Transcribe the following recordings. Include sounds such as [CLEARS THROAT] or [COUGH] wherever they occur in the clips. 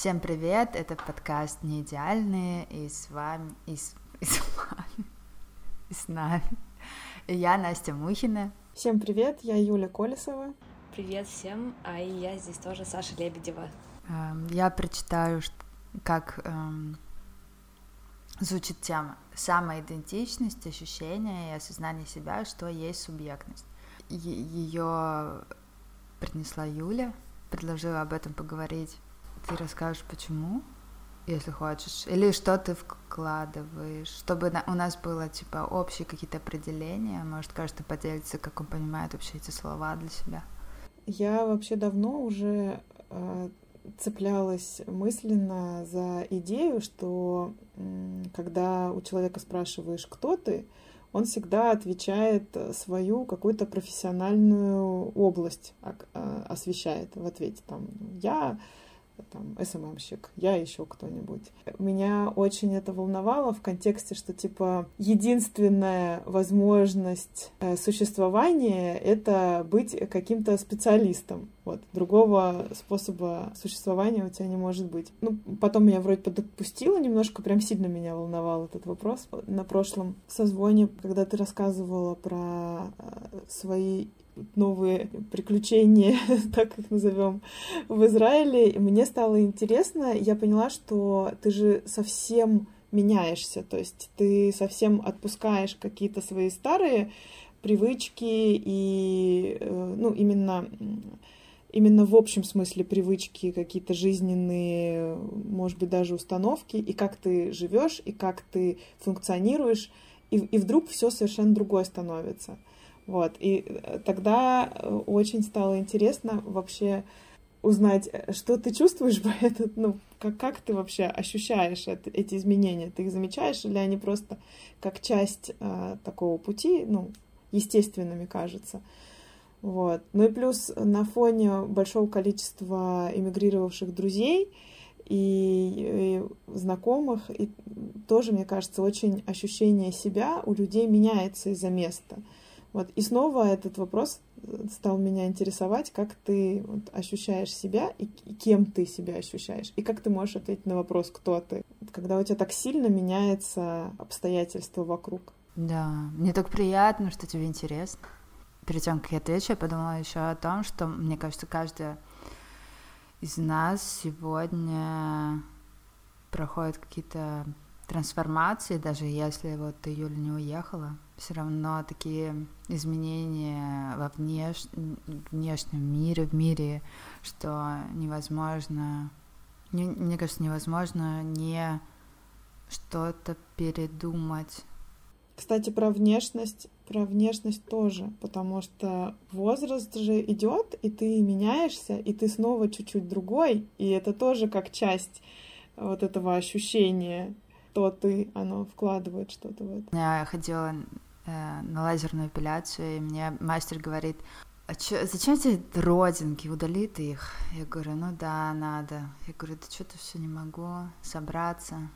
Всем привет, это подкаст «Не идеальные», и с вами, и с, и с вами, и с нами. И я Настя Мухина. Всем привет, я Юля Колесова. Привет всем, а и я здесь тоже Саша Лебедева. Эм, я прочитаю, как эм, звучит тема самоидентичность, ощущение и осознание себя, что есть субъектность. Ее принесла Юля, предложила об этом поговорить ты расскажешь, почему, если хочешь, или что ты вкладываешь, чтобы у нас было, типа, общие какие-то определения, может, каждый поделится, как он понимает вообще эти слова для себя. Я вообще давно уже э, цеплялась мысленно за идею, что когда у человека спрашиваешь, кто ты, он всегда отвечает свою какую-то профессиональную область, э, освещает в ответе. Там, я там, СММщик, я еще кто-нибудь. Меня очень это волновало в контексте, что, типа, единственная возможность э, существования — это быть каким-то специалистом. Вот. Другого способа существования у тебя не может быть. Ну, потом меня вроде подопустило немножко, прям сильно меня волновал этот вопрос. На прошлом созвоне, когда ты рассказывала про э, свои новые приключения, [LAUGHS] так их назовем, в Израиле. мне стало интересно, я поняла, что ты же совсем меняешься, то есть ты совсем отпускаешь какие-то свои старые привычки и, э, ну, именно именно в общем смысле привычки, какие-то жизненные, может быть, даже установки, и как ты живешь, и как ты функционируешь, и, и вдруг все совершенно другое становится. Вот. И э, тогда э, очень стало интересно вообще узнать, э, что ты чувствуешь [LAUGHS] по этот, ну, как, как ты вообще ощущаешь это, эти изменения? Ты их замечаешь или они просто как часть э, такого пути, ну, естественными кажутся? Вот. Ну и плюс на фоне большого количества эмигрировавших друзей и, и знакомых, и тоже, мне кажется, очень ощущение себя у людей меняется из-за места. Вот. И снова этот вопрос э, стал меня интересовать, как ты вот, ощущаешь себя и, и кем ты себя ощущаешь, и как ты можешь ответить на вопрос, кто ты, когда у тебя так сильно меняется обстоятельства вокруг. Да, мне так приятно, что тебе интересно. Перед тем, как я отвечу, я подумала еще о том, что, мне кажется, каждая из нас сегодня проходит какие-то трансформации, даже если вот Юля, не уехала, все равно такие изменения во внеш... внешнем мире, в мире, что невозможно, не, мне кажется, невозможно не что-то передумать. Кстати, про внешность, про внешность тоже, потому что возраст же идет, и ты меняешься, и ты снова чуть-чуть другой, и это тоже как часть вот этого ощущения кто ты, оно вкладывает что-то в это. Я ходила э, на лазерную эпиляцию, и мне мастер говорит, а чё, зачем тебе родинки, удали ты их? Я говорю, ну да, надо. Я говорю, да что-то все не могу собраться.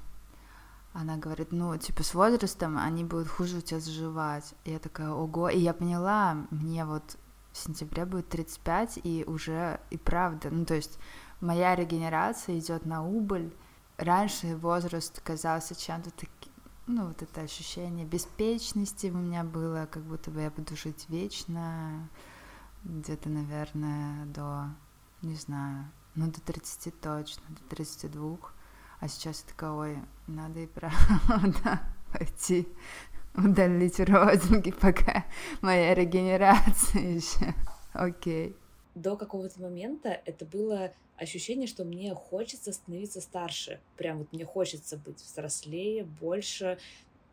Она говорит, ну, типа, с возрастом они будут хуже у тебя заживать. Я такая, ого. И я поняла, мне вот в сентябре будет 35, и уже, и правда, ну, то есть моя регенерация идет на убыль, раньше возраст казался чем-то таким, ну, вот это ощущение беспечности у меня было, как будто бы я буду жить вечно, где-то, наверное, до, не знаю, ну, до 30 точно, до 32, а сейчас я такая, ой, надо и правда [LAUGHS] пойти удалить родинки, пока моя регенерация еще, окей. До какого-то момента это было ощущение, что мне хочется становиться старше. Прям вот мне хочется быть взрослее, больше,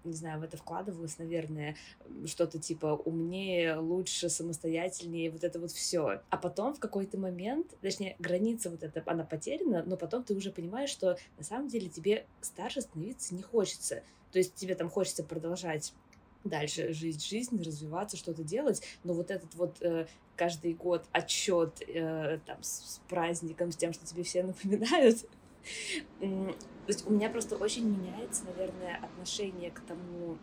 не знаю, в это вкладывалось, наверное, что-то типа умнее, лучше, самостоятельнее, вот это вот все. А потом в какой-то момент, точнее, граница вот эта, она потеряна, но потом ты уже понимаешь, что на самом деле тебе старше становиться не хочется. То есть тебе там хочется продолжать дальше жить жизнь, развиваться, что-то делать, но вот этот вот э, каждый год отчет э, там с, с праздником, с тем, что тебе все [LAUGHS] напоминают. То есть у меня просто очень меняется, наверное, отношение к тому,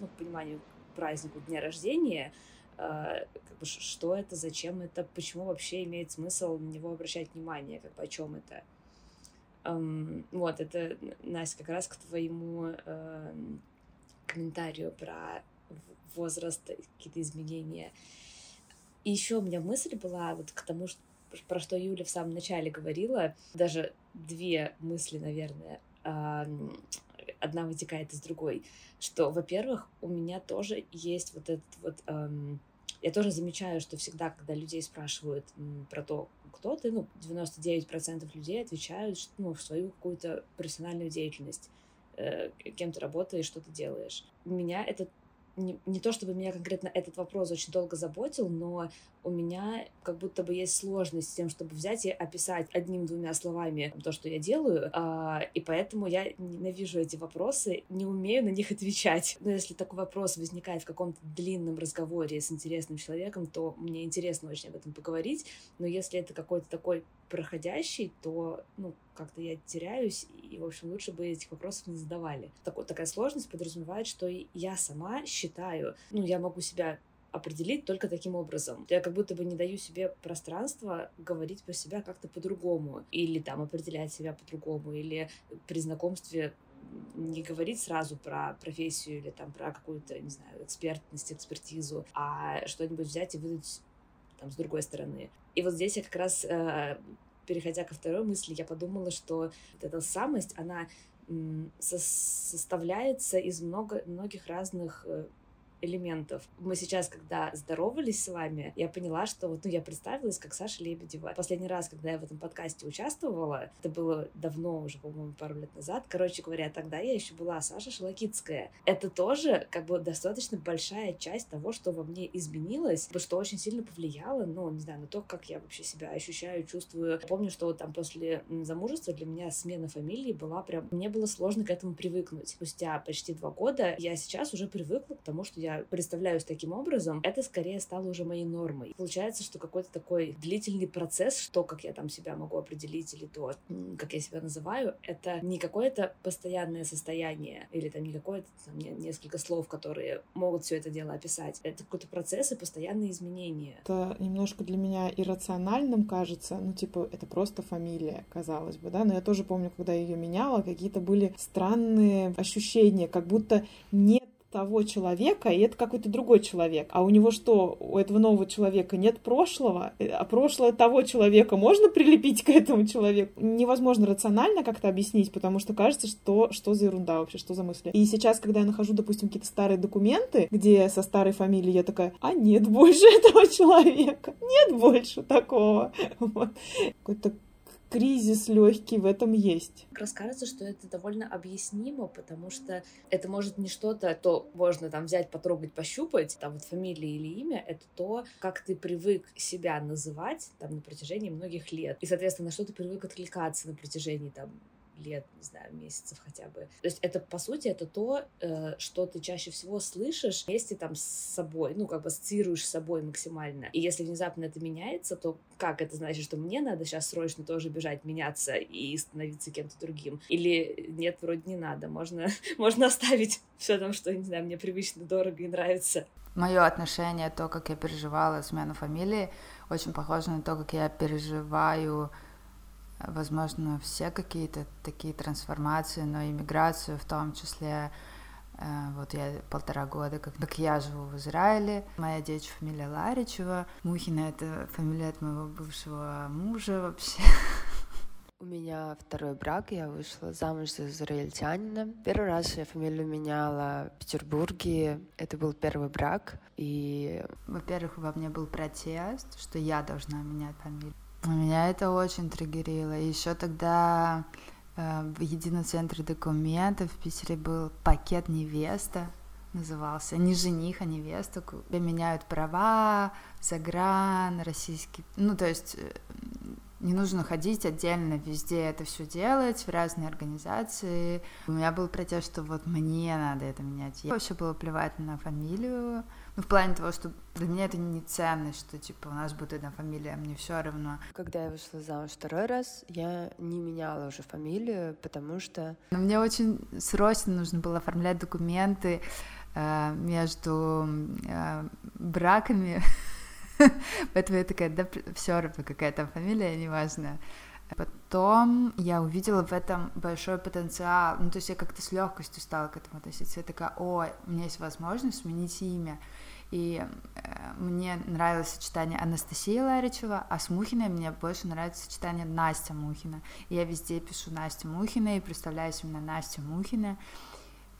ну, к пониманию к празднику дня рождения, э, как бы, что это, зачем это, почему вообще имеет смысл на него обращать внимание, как бы о чем это. Эм, вот, это, Настя, как раз к твоему э, комментарию про возраст, какие-то изменения. И еще у меня мысль была вот к тому, что, про что Юля в самом начале говорила, даже две мысли, наверное. Э, одна вытекает из другой, что, во-первых, у меня тоже есть вот этот вот... Эм, я тоже замечаю, что всегда, когда людей спрашивают про то, кто ты, ну, 99% людей отвечают ну, в свою какую-то профессиональную деятельность, э, кем ты работаешь, что ты делаешь. Меня это не, не то чтобы меня конкретно этот вопрос очень долго заботил, но у меня как будто бы есть сложность с тем, чтобы взять и описать одним-двумя словами то, что я делаю, а, и поэтому я ненавижу эти вопросы, не умею на них отвечать. Но если такой вопрос возникает в каком-то длинном разговоре с интересным человеком, то мне интересно очень об этом поговорить, но если это какой-то такой проходящий, то, ну, как-то я теряюсь, и, в общем, лучше бы этих вопросов не задавали. Так, такая сложность подразумевает, что я сама считаю, ну, я могу себя определить только таким образом. Я как будто бы не даю себе пространства говорить про себя как-то по-другому, или там определять себя по-другому, или при знакомстве не говорить сразу про профессию или там про какую-то, не знаю, экспертность, экспертизу, а что-нибудь взять и выдать там с другой стороны. И вот здесь я как раз, э, переходя ко второй мысли, я подумала, что эта самость, она составляется из много, многих разных э, элементов. Мы сейчас, когда здоровались с вами, я поняла, что вот, ну, я представилась как Саша Лебедева. Последний раз, когда я в этом подкасте участвовала, это было давно уже, по-моему, пару лет назад. Короче говоря, тогда я еще была Саша Шелокитская. Это тоже, как бы, достаточно большая часть того, что во мне изменилось, что очень сильно повлияло, ну, не знаю, на то, как я вообще себя ощущаю, чувствую. Помню, что вот там после замужества для меня смена фамилии была прям... Мне было сложно к этому привыкнуть. Спустя почти два года я сейчас уже привыкла к тому, что я я представляюсь таким образом, это скорее стало уже моей нормой. Получается, что какой-то такой длительный процесс, что как я там себя могу определить или то, как я себя называю, это не какое-то постоянное состояние или там не какое-то там, несколько слов, которые могут все это дело описать. Это какой-то процесс и постоянные изменения. Это немножко для меня иррациональным кажется, ну типа это просто фамилия, казалось бы, да, но я тоже помню, когда ее меняла, какие-то были странные ощущения, как будто нет того человека, и это какой-то другой человек. А у него что, у этого нового человека нет прошлого? А прошлое того человека можно прилепить к этому человеку? Невозможно рационально как-то объяснить, потому что кажется, что, что за ерунда вообще, что за мысли. И сейчас, когда я нахожу, допустим, какие-то старые документы, где со старой фамилией я такая, а нет больше [LAUGHS] этого человека, нет больше такого. [LAUGHS] Вот. Какой-то кризис легкий в этом есть. Как кажется, что это довольно объяснимо, потому что это может не что-то, то можно там взять, потрогать, пощупать, там вот фамилия или имя, это то, как ты привык себя называть там на протяжении многих лет. И, соответственно, на что ты привык откликаться на протяжении там лет, не знаю, месяцев хотя бы. То есть это, по сути, это то, э, что ты чаще всего слышишь вместе там с собой, ну, как бы ассоциируешь с собой максимально. И если внезапно это меняется, то как это значит, что мне надо сейчас срочно тоже бежать, меняться и становиться кем-то другим? Или нет, вроде не надо, можно, [LAUGHS] можно оставить все там, что, не знаю, мне привычно, дорого и нравится. Мое отношение, то, как я переживала смену фамилии, очень похоже на то, как я переживаю возможно, все какие-то такие трансформации, но иммиграцию в том числе. Э, вот я полтора года, как, как я живу в Израиле. Моя девичья фамилия Ларичева. Мухина — это фамилия от моего бывшего мужа вообще. У меня второй брак, я вышла замуж за израильтянина. Первый раз я фамилию меняла в Петербурге. Это был первый брак, и... Во-первых, во мне был протест, что я должна менять фамилию. Меня это очень триггерило. Еще тогда э, в Едином центре документов в Питере был пакет невеста, назывался. Не жених, а невеста. Меняют права, загран, российский. Ну, то есть э, не нужно ходить отдельно везде это все делать, в разные организации. У меня был протест, что вот мне надо это менять. Я вообще было плевать на фамилию, ну, в плане того, что для меня это не ценность, что, типа, у нас будет одна фамилия, мне все равно. Когда я вышла замуж второй раз, я не меняла уже фамилию, потому что... Но мне очень срочно нужно было оформлять документы э, между э, браками, [LAUGHS] поэтому я такая, да все равно какая там фамилия, неважно. Потом я увидела в этом большой потенциал. Ну, то есть я как-то с легкостью стала к этому относиться. Я такая, ой, у меня есть возможность сменить имя. И э, мне нравилось сочетание Анастасии Ларичева, а с Мухиной мне больше нравится сочетание Настя Мухина. И я везде пишу Настя Мухина и представляюсь именно Настя Мухина.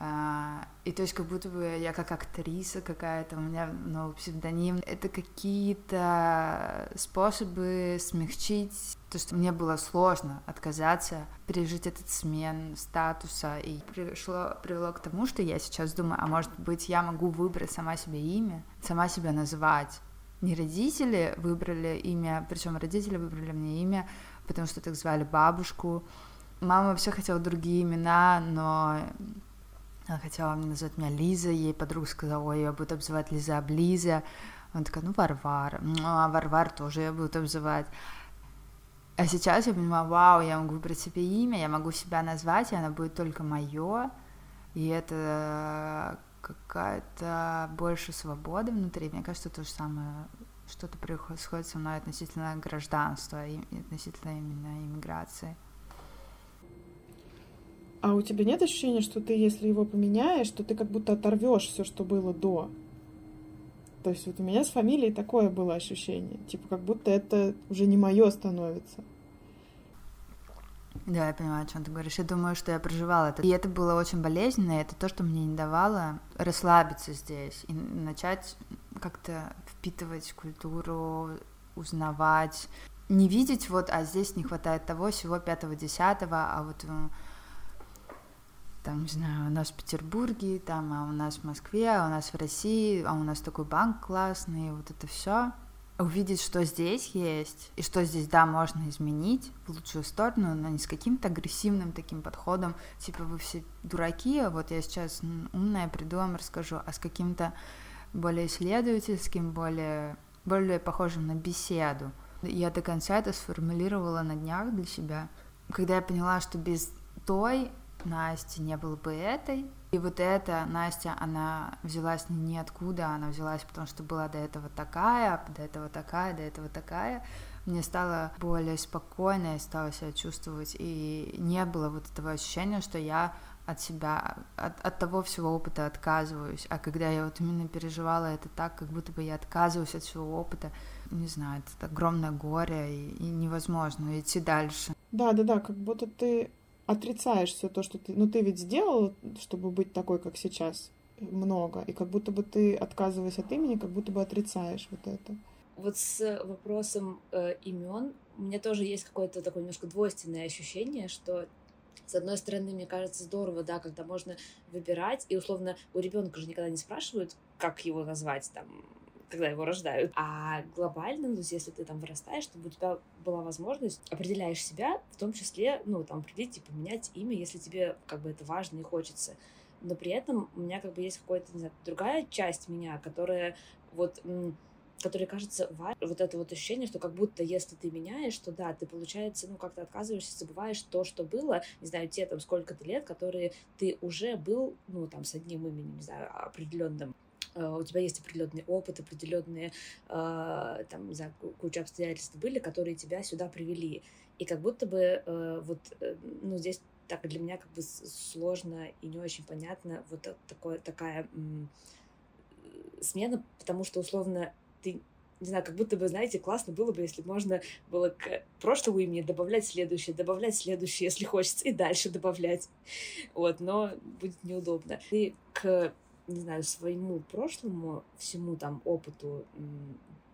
А, и то есть как будто бы я как актриса какая-то, у меня новый псевдоним. Это какие-то способы смягчить то, что мне было сложно отказаться, пережить этот смен статуса. И пришло, привело к тому, что я сейчас думаю, а может быть я могу выбрать сама себе имя, сама себя назвать. Не родители выбрали имя, причем родители выбрали мне имя, потому что так звали бабушку. Мама вообще хотела другие имена, но она хотела назвать меня Лиза, ей подруга сказала, ой, я буду обзывать Лиза Облиза. Она такая, ну, Варвара. Ну, а Варвар тоже я буду обзывать. А сейчас я понимаю, вау, я могу выбрать себе имя, я могу себя назвать, и оно будет только мое. И это какая-то больше свобода внутри. Мне кажется, то же самое что-то происходит со мной относительно гражданства и относительно именно иммиграции. А у тебя нет ощущения, что ты, если его поменяешь, то ты как будто оторвешь все, что было до? То есть вот у меня с фамилией такое было ощущение. Типа как будто это уже не мое становится. Да, я понимаю, о чем ты говоришь. Я думаю, что я проживала это. И это было очень болезненно, и это то, что мне не давало расслабиться здесь и начать как-то впитывать культуру, узнавать, не видеть вот, а здесь не хватает того, всего пятого, десятого, а вот э, там, не знаю, у нас в Петербурге, там, а у нас в Москве, а у нас в России, а у нас такой банк классный, вот это все. Увидеть, что здесь есть, и что здесь, да, можно изменить в лучшую сторону, но не с каким-то агрессивным таким подходом, типа вы все дураки, а вот я сейчас умная приду вам расскажу, а с каким-то более исследовательским, более, более похожим на беседу. Я до конца это сформулировала на днях для себя, когда я поняла, что без той Насти не было бы этой. И вот эта Настя, она взялась ниоткуда, она взялась потому, что была до этого такая, до этого такая, до этого такая. Мне стало более спокойно, я стала себя чувствовать, и не было вот этого ощущения, что я от себя, от, от того всего опыта отказываюсь. А когда я вот именно переживала это так, как будто бы я отказываюсь от всего опыта, не знаю, это огромное горе, и, и невозможно идти дальше. Да, да, да, как будто ты отрицаешь все то, что ты... Ну, ты ведь сделал, чтобы быть такой, как сейчас, много. И как будто бы ты, отказываясь от имени, как будто бы отрицаешь вот это. Вот с вопросом э, имен у меня тоже есть какое-то такое немножко двойственное ощущение, что с одной стороны, мне кажется, здорово, да, когда можно выбирать, и условно у ребенка же никогда не спрашивают, как его назвать, там, когда его рождают. А глобально, ну, то есть если ты там вырастаешь, чтобы у тебя была возможность, определяешь себя, в том числе, ну, там, определить, типа, менять имя, если тебе, как бы, это важно и хочется. Но при этом у меня, как бы, есть какая-то, не знаю, другая часть меня, которая вот которая кажется важной, вот это вот ощущение, что как будто если ты меняешь, то да, ты, получается, ну, как-то отказываешься, забываешь то, что было, не знаю, те там сколько-то лет, которые ты уже был, ну, там, с одним именем, не знаю, определенным у тебя есть определенный опыт, определенные э, там, не куча обстоятельств были, которые тебя сюда привели. И как будто бы э, вот, ну, здесь так для меня как бы сложно и не очень понятно вот такое, такая смена, потому что условно ты не знаю, как будто бы, знаете, классно было бы, если можно было к прошлому имени добавлять следующее, добавлять следующее, если хочется, и дальше добавлять. Вот, но будет неудобно. Ты к не знаю, своему прошлому, всему там опыту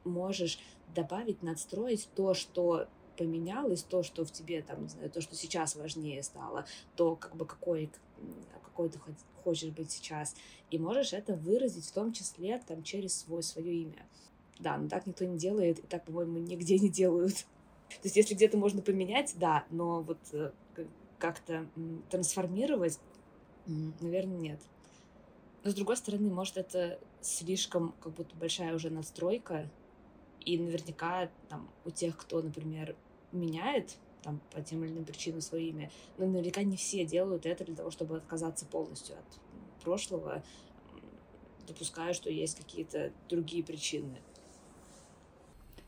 можешь добавить, надстроить то, что поменялось, то, что в тебе там, не знаю, то, что сейчас важнее стало, то, как бы, какой, какой ты хочешь быть сейчас. И можешь это выразить в том числе там через свой, свое имя. Да, но так никто не делает, и так, по-моему, нигде не делают. [LAUGHS] То есть, если где-то можно поменять, да, но вот э, как-то трансформировать, наверное, нет. Но с другой стороны, может, это слишком как будто большая уже настройка, и наверняка там у тех, кто, например, меняет там по тем или иным причинам свое имя, но наверняка не все делают это для того, чтобы отказаться полностью от прошлого, допуская, что есть какие-то другие причины.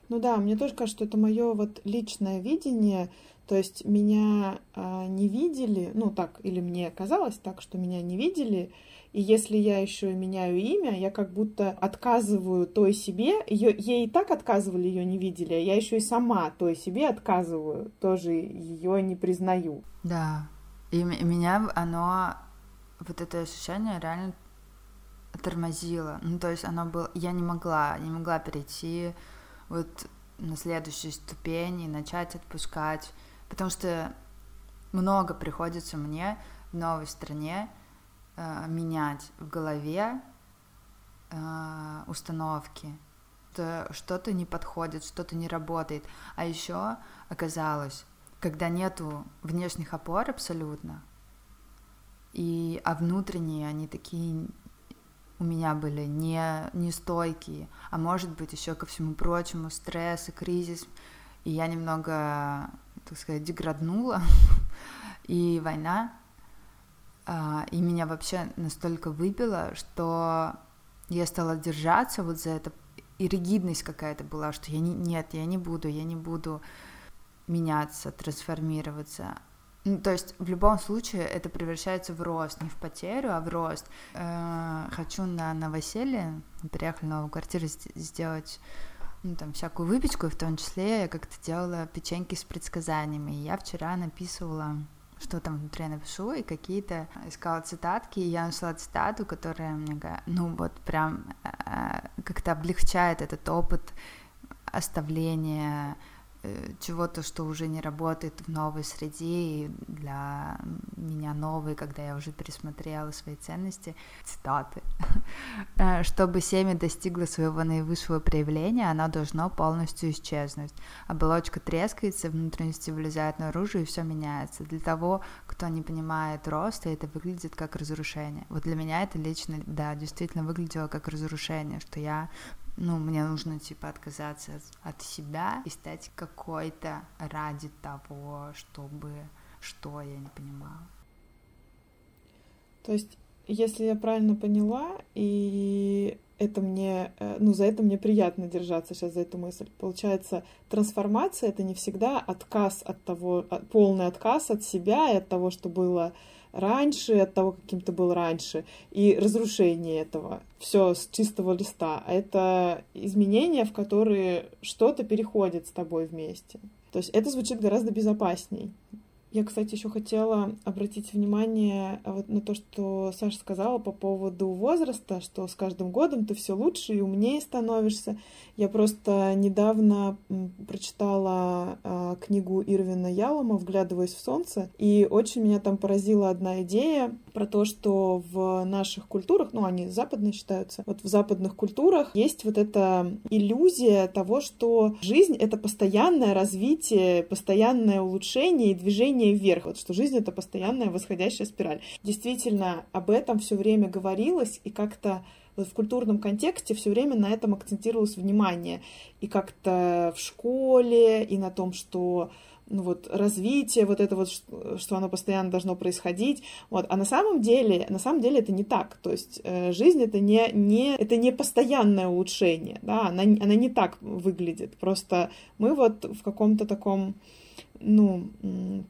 Ну да, мне тоже кажется, что это мое вот личное видение, то есть меня а, не видели, ну так, или мне казалось так, что меня не видели, и если я еще меняю имя, я как будто отказываю той себе, ее, ей и так отказывали, ее не видели, а я еще и сама той себе отказываю, тоже ее не признаю. Да, и меня оно, вот это ощущение реально тормозило. Ну, то есть оно было... Я не могла, не могла перейти вот на следующую ступень и начать отпускать, потому что много приходится мне в новой стране э, менять в голове э, установки. Что-то не подходит, что-то не работает. А еще оказалось, когда нету внешних опор абсолютно, и, а внутренние они такие у меня были не, не стойкие, а может быть еще ко всему прочему стресс и кризис, и я немного, так сказать, деграднула, [LAUGHS] и война, а, и меня вообще настолько выбило, что я стала держаться вот за это, и ригидность какая-то была, что я не, нет, я не буду, я не буду меняться, трансформироваться, ну, то есть в любом случае это превращается в рост, не в потерю, а в рост. Э, хочу на новоселье, приехала в новую квартиру сделать ну, там, всякую выпечку, и в том числе я как-то делала печеньки с предсказаниями. И я вчера написывала что там внутри напишу, и какие-то искала цитатки, и я нашла цитату, которая мне, ну вот прям э, как-то облегчает этот опыт оставления Э, чего-то, что уже не работает в новой среде, и для меня новой, когда я уже пересмотрела свои ценности, цитаты. [LAUGHS] Э, Чтобы семя достигло своего наивысшего проявления, оно должно полностью исчезнуть. Оболочка трескается, внутренности вылезают наружу, и все меняется. Для того, кто не понимает роста, это выглядит как разрушение. Вот для меня это лично, да, действительно выглядело как разрушение, что я ну, мне нужно, типа, отказаться от себя и стать какой-то ради того, чтобы что, я не понимала. То есть, если я правильно поняла, и это мне, э, ну, за это мне приятно держаться сейчас за эту мысль. Получается, трансформация — это не всегда отказ от того, полный отказ от себя и от того, что было раньше, от того, каким ты был раньше, и разрушение этого. Все с чистого листа. А это изменения, в которые что-то переходит с тобой вместе. То есть это звучит гораздо безопасней. Я, кстати, еще хотела обратить внимание а, вот на то, что Саша сказала по поводу возраста, что с каждым годом ты все лучше и умнее становишься. Я просто недавно прочитала э, книгу Ирвина Ялома «Вглядываясь в солнце», и очень меня там поразила одна идея про то, что в наших культурах, ну, они западные считаются, вот в западных культурах есть вот эта иллюзия того, что жизнь — это постоянное развитие, постоянное улучшение и движение вверх, вот что жизнь — это постоянная восходящая спираль. Действительно, об этом все время говорилось, и как-то вот в культурном контексте все время на этом акцентировалось внимание. И как-то в школе, и на том, что ну вот развитие, вот это вот, что оно постоянно должно происходить, вот, а на самом деле, на самом деле это не так, то есть э, жизнь это не, не, это не постоянное улучшение, да, она, она не так выглядит, просто мы вот в каком-то таком, ну,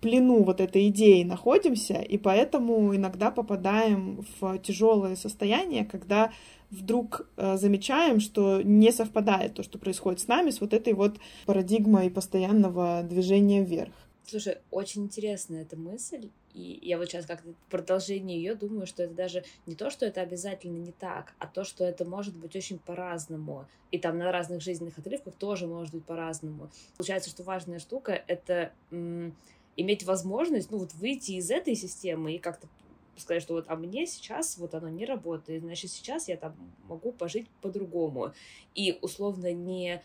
плену вот этой идеи находимся, и поэтому иногда попадаем в тяжелое состояние, когда вдруг э, замечаем, что не совпадает то, что происходит с нами, с вот этой вот парадигмой постоянного движения вверх. Слушай, очень интересная эта мысль, и я вот сейчас как-то в продолжении ее думаю, что это даже не то, что это обязательно не так, а то, что это может быть очень по-разному. И там на разных жизненных отрывках тоже может быть по-разному. Получается, что важная штука — это м- иметь возможность, ну вот выйти из этой системы и как-то сказать, что вот, а мне сейчас вот оно не работает, значит, сейчас я там могу пожить по-другому. И условно не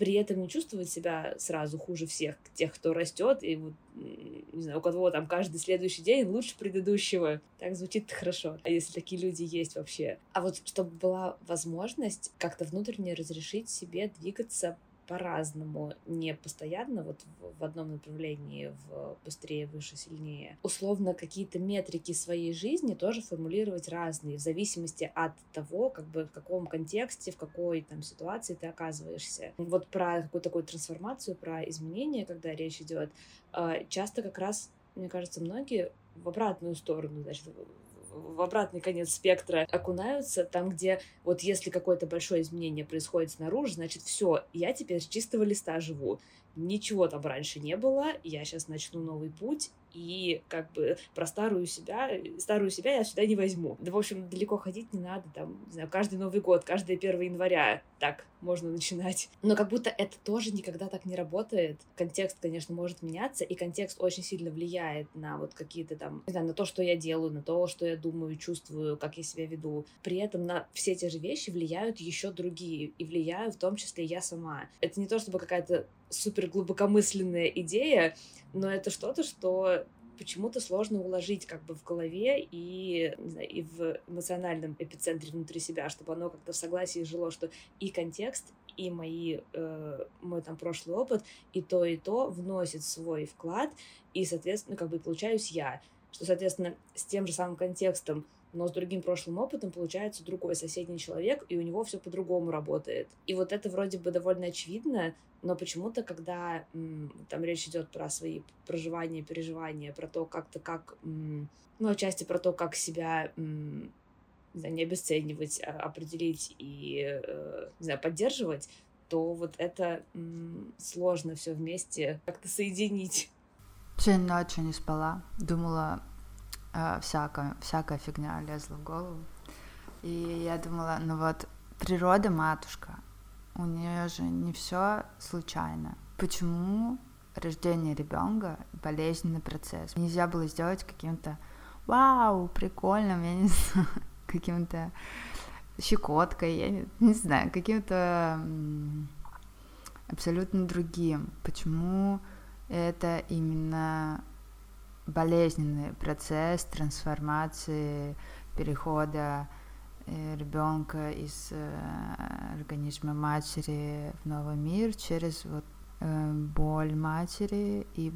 при этом не чувствовать себя сразу хуже всех, тех, кто растет, и вот, не знаю, у кого там каждый следующий день лучше предыдущего. Так звучит хорошо, а если такие люди есть вообще. А вот чтобы была возможность как-то внутренне разрешить себе двигаться по-разному, не постоянно вот в, в одном направлении, в быстрее, выше, сильнее. Условно, какие-то метрики своей жизни тоже формулировать разные, в зависимости от того, как бы в каком контексте, в какой там ситуации ты оказываешься. Вот про какую-то такую трансформацию, про изменения, когда речь идет, а, часто как раз, мне кажется, многие в обратную сторону, значит, в обратный конец спектра окунаются, там, где вот если какое-то большое изменение происходит снаружи, значит, все, я теперь с чистого листа живу. Ничего там раньше не было, я сейчас начну новый путь, и как бы про старую себя, старую себя я сюда не возьму. Да, в общем, далеко ходить не надо, там, не знаю, каждый Новый год, каждое 1 января, так можно начинать. [LAUGHS] Но как будто это тоже никогда так не работает. Контекст, конечно, может меняться, и контекст очень сильно влияет на вот какие-то там, не знаю, на то, что я делаю, на то, что я думаю, чувствую, как я себя веду. При этом на все те же вещи влияют еще другие, и влияю в том числе я сама. Это не то, чтобы какая-то супер глубокомысленная идея, но это что-то, что почему-то сложно уложить как бы в голове и, знаю, и в эмоциональном эпицентре внутри себя, чтобы оно как-то в согласии жило, что и контекст, и мои, э, мой там прошлый опыт, и то, и то вносит свой вклад, и, соответственно, как бы получаюсь я. Что, соответственно, с тем же самым контекстом но с другим прошлым опытом получается другой соседний человек, и у него все по-другому работает. И вот это вроде бы довольно очевидно, но почему-то, когда там речь идет про свои проживания, переживания, про то, как-то как, ну, отчасти про то, как себя не, знаю, не обесценивать, а определить и, э, не знаю, поддерживать, то вот это сложно все вместе как-то соединить. Сегодня ночью не спала, думала, всякая, всякая фигня лезла в голову. И я думала, ну вот, природа матушка, у нее же не все случайно. Почему рождение ребенка болезненный процесс? Нельзя было сделать каким-то вау, прикольным, я не [LAUGHS] знаю, каким-то щекоткой, я не, не знаю, каким-то абсолютно другим. Почему это именно болезненный процесс трансформации, перехода э, ребенка из э, организма матери в новый мир через вот э, боль матери и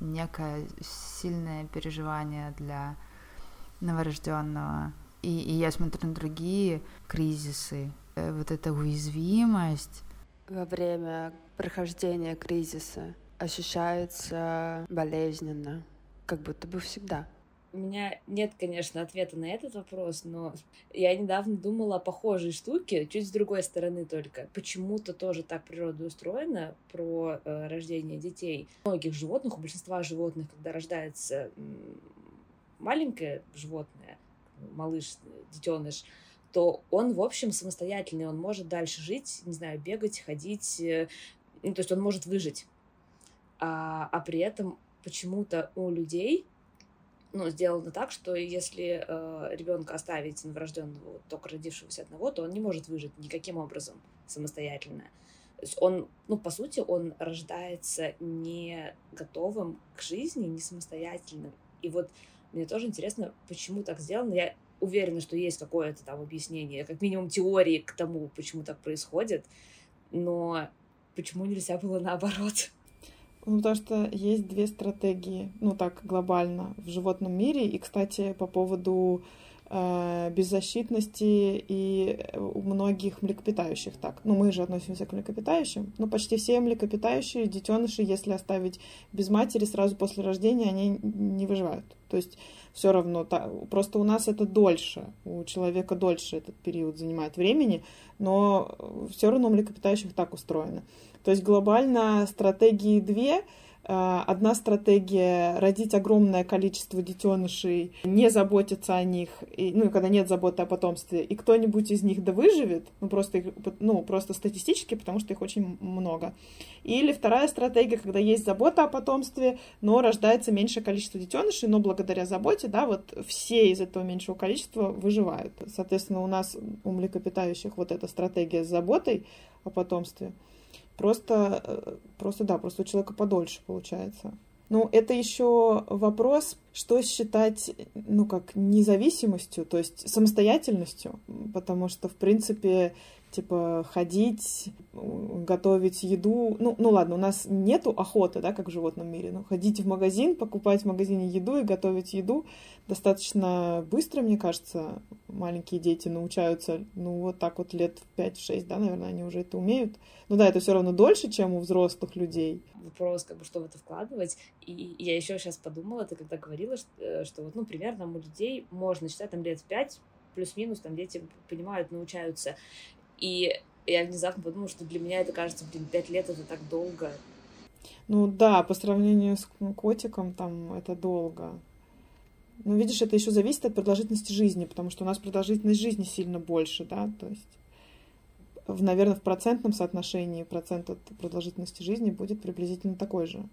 некое сильное переживание для новорожденного. И, и я смотрю на другие кризисы, вот эта уязвимость. Во время прохождения кризиса ощущается болезненно как будто бы всегда. У меня нет, конечно, ответа на этот вопрос, но я недавно думала о похожей штуке, чуть с другой стороны только. Почему-то тоже так природа устроена про э, рождение детей. У многих животных, у большинства животных, когда рождается маленькое животное, малыш, детеныш, то он, в общем, самостоятельный, он может дальше жить, не знаю, бегать, ходить, э, ну, то есть он может выжить. А, а при этом почему-то у людей ну, сделано так, что если э, ребенка оставить новорожденного, только родившегося одного, то он не может выжить никаким образом самостоятельно. То есть он, ну, по сути, он рождается не готовым к жизни, не самостоятельным. И вот мне тоже интересно, почему так сделано. Я уверена, что есть какое-то там объяснение, как минимум теории к тому, почему так происходит, но почему нельзя было наоборот? Ну, потому что есть две стратегии, ну так, глобально в животном мире. И, кстати, по поводу э, беззащитности и у многих млекопитающих так. Ну, мы же относимся к млекопитающим. Но почти все млекопитающие, детеныши, если оставить без матери сразу после рождения, они не выживают. То есть все равно, просто у нас это дольше, у человека дольше этот период занимает времени, но все равно у млекопитающих так устроено. То есть глобально стратегии две. А, одна стратегия — родить огромное количество детенышей, не заботиться о них, и, ну, когда нет заботы о потомстве, и кто-нибудь из них да выживет, ну, просто, ну, просто статистически, потому что их очень много. Или вторая стратегия, когда есть забота о потомстве, но рождается меньшее количество детенышей, но благодаря заботе, да, вот все из этого меньшего количества выживают. Соответственно, у нас, у млекопитающих, вот эта стратегия с заботой о потомстве — Просто, э, просто да, просто у человека подольше получается. Ну, это еще вопрос, что считать, ну, как независимостью, то есть самостоятельностью, потому что, в принципе, типа ходить, готовить еду. Ну, ну ладно, у нас нету охоты, да, как в животном мире. Но ходить в магазин, покупать в магазине еду и готовить еду достаточно быстро, мне кажется, маленькие дети научаются, ну, вот так вот лет в 5-6, да, наверное, они уже это умеют. Ну да, это все равно дольше, чем у взрослых людей. Вопрос, как бы, что в это вкладывать. И я еще сейчас подумала, ты когда говорила, что, э, что вот, ну, примерно у людей можно считать там лет 5 плюс-минус, там дети понимают, научаются. И я внезапно подумала, что для меня это кажется, блин, пять лет это так долго. Ну да, по сравнению с котиком там это долго. Но видишь, это еще зависит от продолжительности жизни, потому что у нас продолжительность жизни сильно больше, да, то есть, в, наверное, в процентном соотношении процент от продолжительности жизни будет приблизительно такой же.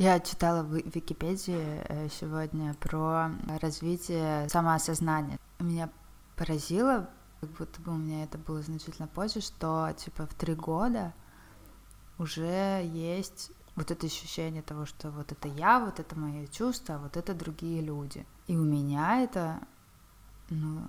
Я читала в Википедии э, сегодня про развитие самоосознания. Меня поразило как будто бы у меня это было значительно позже, что типа в три года уже есть вот это ощущение того, что вот это я, вот это мои чувства, а вот это другие люди. И у меня это, ну,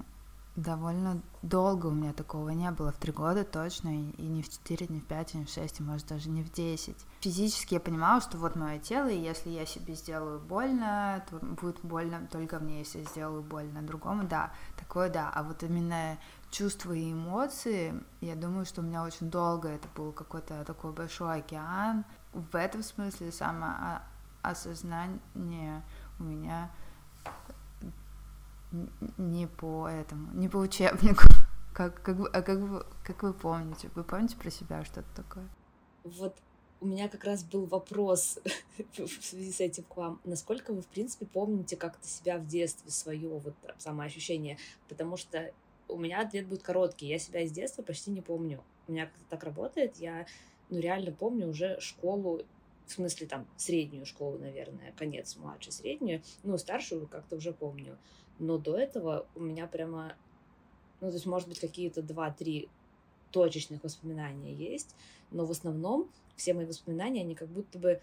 довольно долго у меня такого не было, в три года точно, и не в четыре, не в пять, не в шесть, и может даже не в десять. Физически я понимала, что вот мое тело, и если я себе сделаю больно, то будет больно только мне, если я сделаю больно другому, да, такое да, а вот именно чувства и эмоции, я думаю, что у меня очень долго это был какой-то такой большой океан. В этом смысле самоосознание у меня не по этому, не по учебнику. [LAUGHS] Как, как, а как, вы, как вы помните? Вы помните про себя что-то такое? Вот у меня как раз был вопрос [LAUGHS] в связи с этим к вам. Насколько вы, в принципе, помните как-то себя в детстве, свое вот самоощущение? Потому что у меня ответ будет короткий. Я себя из детства почти не помню. У меня как-то так работает. Я, ну, реально помню уже школу, в смысле, там, среднюю школу, наверное, конец младшей, среднюю. Ну, старшую как-то уже помню. Но до этого у меня прямо, ну, то есть, может быть, какие-то два-три точечных воспоминания есть, но в основном все мои воспоминания, они как будто бы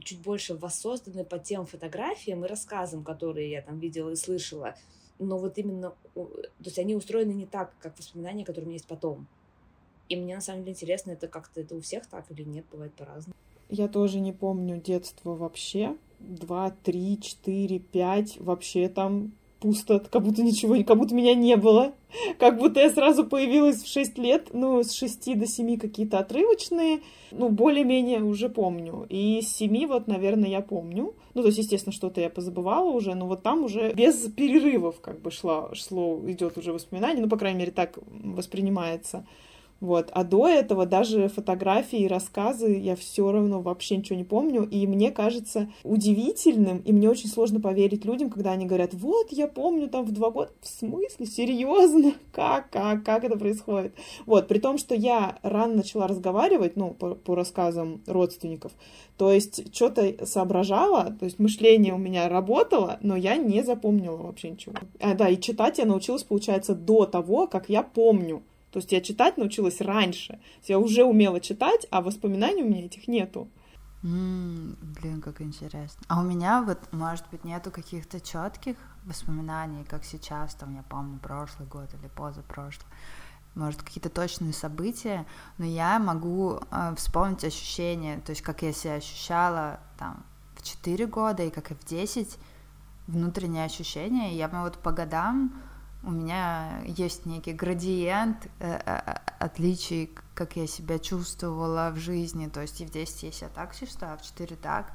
чуть больше воссозданы по тем фотографиям и рассказам, которые я там видела и слышала но вот именно, то есть они устроены не так, как воспоминания, которые у меня есть потом. И мне на самом деле интересно, это как-то это у всех так или нет, бывает по-разному. Я тоже не помню детство вообще. Два, три, четыре, пять. Вообще там пусто, как будто ничего, как будто меня не было, как будто я сразу появилась в 6 лет, ну, с 6 до 7 какие-то отрывочные, ну, более-менее уже помню. И с 7 вот, наверное, я помню. Ну, то есть, естественно, что-то я позабывала уже, но вот там уже без перерывов как бы шло, шло идет уже воспоминание, ну, по крайней мере, так воспринимается. Вот. А до этого даже фотографии и рассказы я все равно вообще ничего не помню. И мне кажется удивительным, и мне очень сложно поверить людям, когда они говорят, вот, я помню там в два года. В смысле? Серьезно? [LAUGHS] Как? Как? Как это происходит? Вот. При том, что я рано начала разговаривать, ну, по, по рассказам родственников, то есть что-то соображала, то есть мышление у меня работало, но я не запомнила вообще ничего. А, да, и читать я научилась, получается, до того, как я помню. То есть я читать научилась раньше. Я уже умела читать, а воспоминаний у меня этих нету. Mm, блин, как интересно. А у меня вот, может быть, нету каких-то четких воспоминаний, как сейчас, там, я помню, прошлый год или позапрошлый. Может, какие-то точные события, но я могу э, вспомнить ощущения, то есть как я себя ощущала там в 4 года и как и в 10, внутренние ощущения. Я вот по годам у меня есть некий градиент э, э, отличий, как я себя чувствовала в жизни. То есть и в 10 я себя так чувствую, а в 4 так,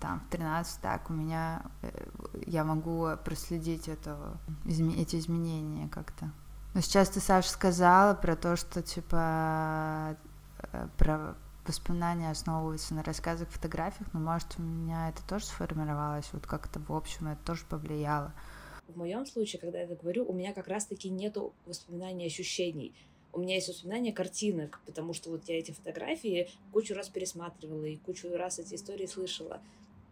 там, в 13 так. У меня э, я могу проследить это, эти изменения как-то. Но сейчас ты, Саша, сказала про то, что, типа, про воспоминания основываются на рассказах, фотографиях, но, может, у меня это тоже сформировалось, вот как-то, в общем, это тоже повлияло. В моем случае, когда я это говорю, у меня как раз-таки нету воспоминаний ощущений. У меня есть воспоминания картинок, потому что вот я эти фотографии кучу раз пересматривала и кучу раз эти истории слышала.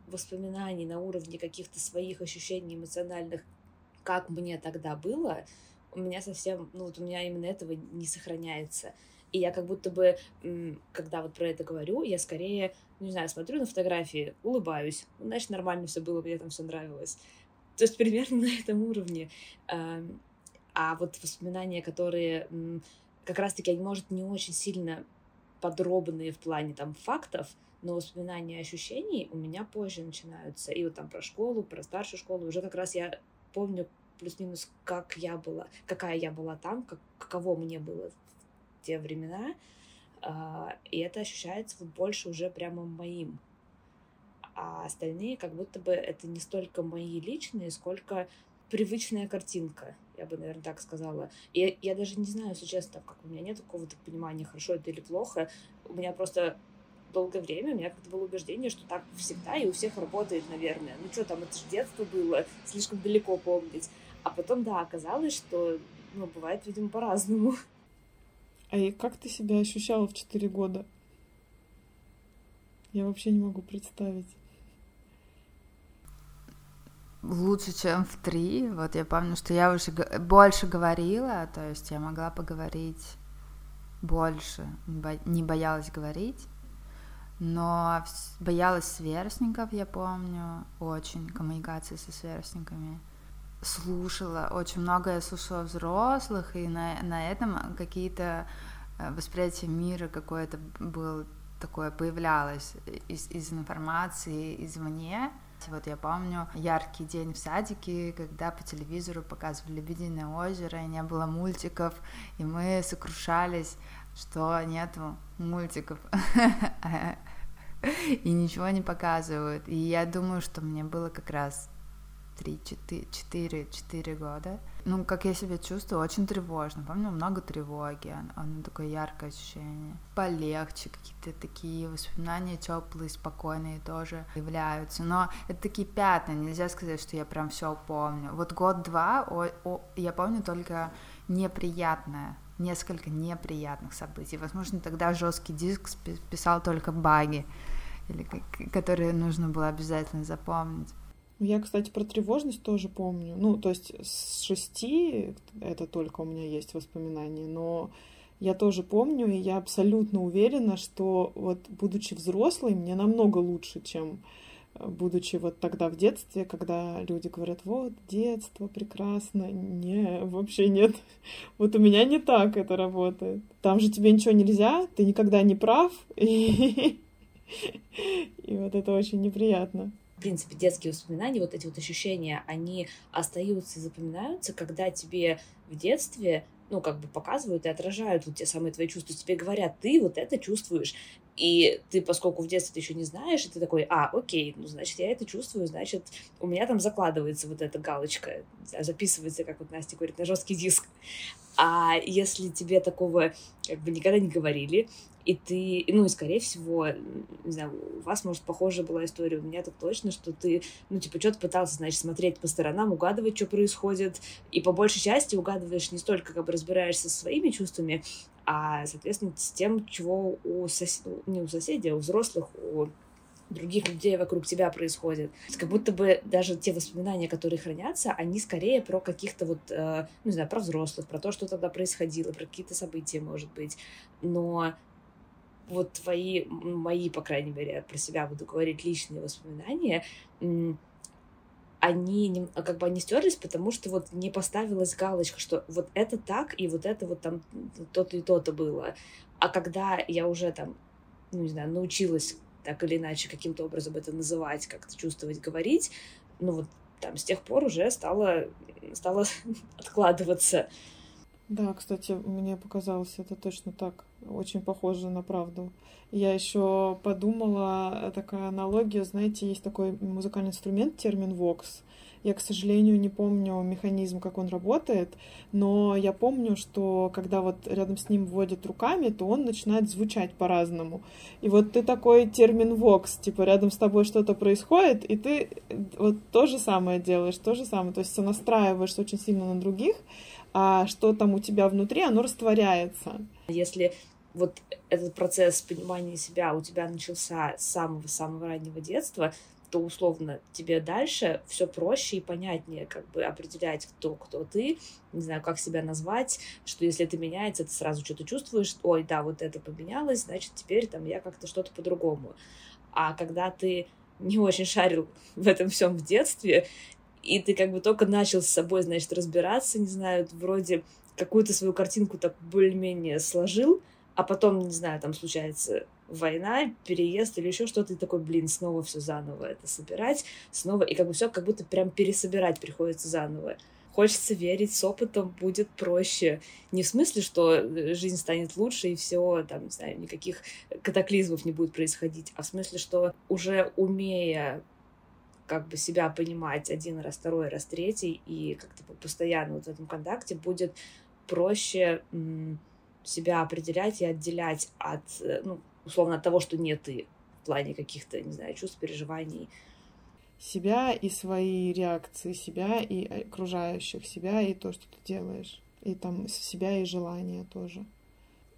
Воспоминаний на уровне каких-то своих ощущений эмоциональных, как мне тогда было, у меня совсем, ну вот у меня именно этого не сохраняется. И я как будто бы, когда вот про это говорю, я скорее, не знаю, смотрю на фотографии, улыбаюсь, ну, значит, нормально все было, мне там все нравилось. То есть примерно [LAUGHS] на этом уровне. А вот воспоминания, которые как раз-таки, они, может, не очень сильно подробные в плане там фактов, но воспоминания ощущений у меня позже начинаются. И вот там про школу, про старшую школу, уже как раз я помню плюс-минус, как я была, какая я была там, как, каково мне было в те времена. А, и это ощущается больше уже прямо моим. А остальные как будто бы это не столько мои личные, сколько привычная картинка, я бы, наверное, так сказала. И я даже не знаю, если честно, как у меня нет какого-то понимания, хорошо это или плохо. У меня просто долгое время у меня как-то было убеждение, что так всегда и у всех работает, наверное. Ну что там, это же детство было, слишком далеко помнить. А потом, да, оказалось, что, ну, бывает, видимо, по-разному. [LAUGHS] А и как ты себя ощущала в четыре года? Я вообще не могу представить лучше, чем в три. Вот я помню, что я уже больше говорила, то есть я могла поговорить больше, не боялась говорить, но боялась сверстников, я помню, очень, коммуникации со сверстниками. Слушала, очень много я слушала взрослых, и на, на этом какие-то э, восприятия мира какое-то было такое появлялось из, из информации извне, вот я помню яркий день в садике, когда по телевизору показывали «Лебединое озеро», и не было мультиков, и мы сокрушались, что нету мультиков, [LAUGHS] и ничего не показывают. И я думаю, что мне было как раз 3-4 года. Ну, как я себя чувствую, очень тревожно. Помню, много тревоги, оно такое яркое ощущение. Полегче, какие-то такие воспоминания теплые, спокойные тоже являются. Но это такие пятна, нельзя сказать, что я прям все помню. Вот год-два я помню только неприятное, несколько неприятных событий. Возможно, тогда жесткий диск писал только баги, или которые нужно было обязательно запомнить. Я, кстати, про тревожность тоже помню. Ну, то есть с шести это только у меня есть воспоминания, но я тоже помню, и я абсолютно уверена, что вот будучи взрослой, мне намного лучше, чем э, будучи вот тогда в детстве, когда люди говорят, вот, детство прекрасно. Не, вообще нет. [LAUGHS] Вот у меня не так это работает. Там же тебе ничего нельзя, ты никогда не прав, и, [LAUGHS] и вот это очень неприятно в принципе, детские воспоминания, вот эти вот ощущения, они остаются и запоминаются, когда тебе в детстве ну, как бы показывают и отражают вот те самые твои чувства. Тебе говорят, ты вот это чувствуешь. И ты, поскольку в детстве ты еще не знаешь, и ты такой, а, окей, ну, значит, я это чувствую, значит, у меня там закладывается вот эта галочка, записывается, как вот Настя говорит, на жесткий диск. А если тебе такого как бы никогда не говорили, и ты, ну и скорее всего, не знаю, у вас, может, похожая была история, у меня так точно, что ты, ну, типа, что-то пытался, значит, смотреть по сторонам, угадывать, что происходит, и по большей части угадываешь не столько, как бы разбираешься со своими чувствами, а, соответственно, с тем, чего у соседей, не у соседей, а у взрослых, у других людей вокруг тебя происходит. Как будто бы даже те воспоминания, которые хранятся, они скорее про каких-то вот, э, ну, не знаю, про взрослых, про то, что тогда происходило, про какие-то события, может быть. Но вот твои, мои, по крайней мере, про себя буду говорить, личные воспоминания, они как бы они стерлись, потому что вот не поставилась галочка, что вот это так, и вот это вот там то-то и то-то было. А когда я уже там, ну, не знаю, научилась так или иначе каким-то образом это называть, как-то чувствовать, говорить, ну вот там с тех пор уже стало, стало [LAUGHS] откладываться. Да, кстати, мне показалось это точно так, очень похоже на правду. Я еще подумала, такая аналогия, знаете, есть такой музыкальный инструмент, термин Vox. Я, к сожалению, не помню механизм, как он работает, но я помню, что когда вот рядом с ним вводят руками, то он начинает звучать по-разному. И вот ты такой термин vox, типа рядом с тобой что-то происходит, и ты вот то же самое делаешь, то же самое. То есть настраиваешь очень сильно на других, а что там у тебя внутри, оно растворяется. Если вот этот процесс понимания себя у тебя начался с самого-самого раннего детства, то условно тебе дальше все проще и понятнее как бы определять, кто кто ты, не знаю, как себя назвать, что если это меняется, ты сразу что-то чувствуешь, ой, да, вот это поменялось, значит, теперь там я как-то что-то по-другому. А когда ты не очень шарил в этом всем в детстве, и ты как бы только начал с собой, значит, разбираться, не знаю, вроде какую-то свою картинку так более-менее сложил, а потом, не знаю, там случается война, переезд или еще что-то, и такой, блин, снова все заново это собирать, снова, и как бы все как будто прям пересобирать приходится заново. Хочется верить, с опытом будет проще. Не в смысле, что э, жизнь станет лучше и все, там, не знаю, никаких катаклизмов не будет происходить, а в смысле, что уже умея как бы себя понимать один раз, второй раз, третий, и как-то постоянно вот в этом контакте будет проще себя определять и отделять от, э, ну, условно, от того, что не ты в плане каких-то, не знаю, чувств, переживаний. Себя и свои реакции, себя и окружающих, себя и то, что ты делаешь. И там себя и желания тоже.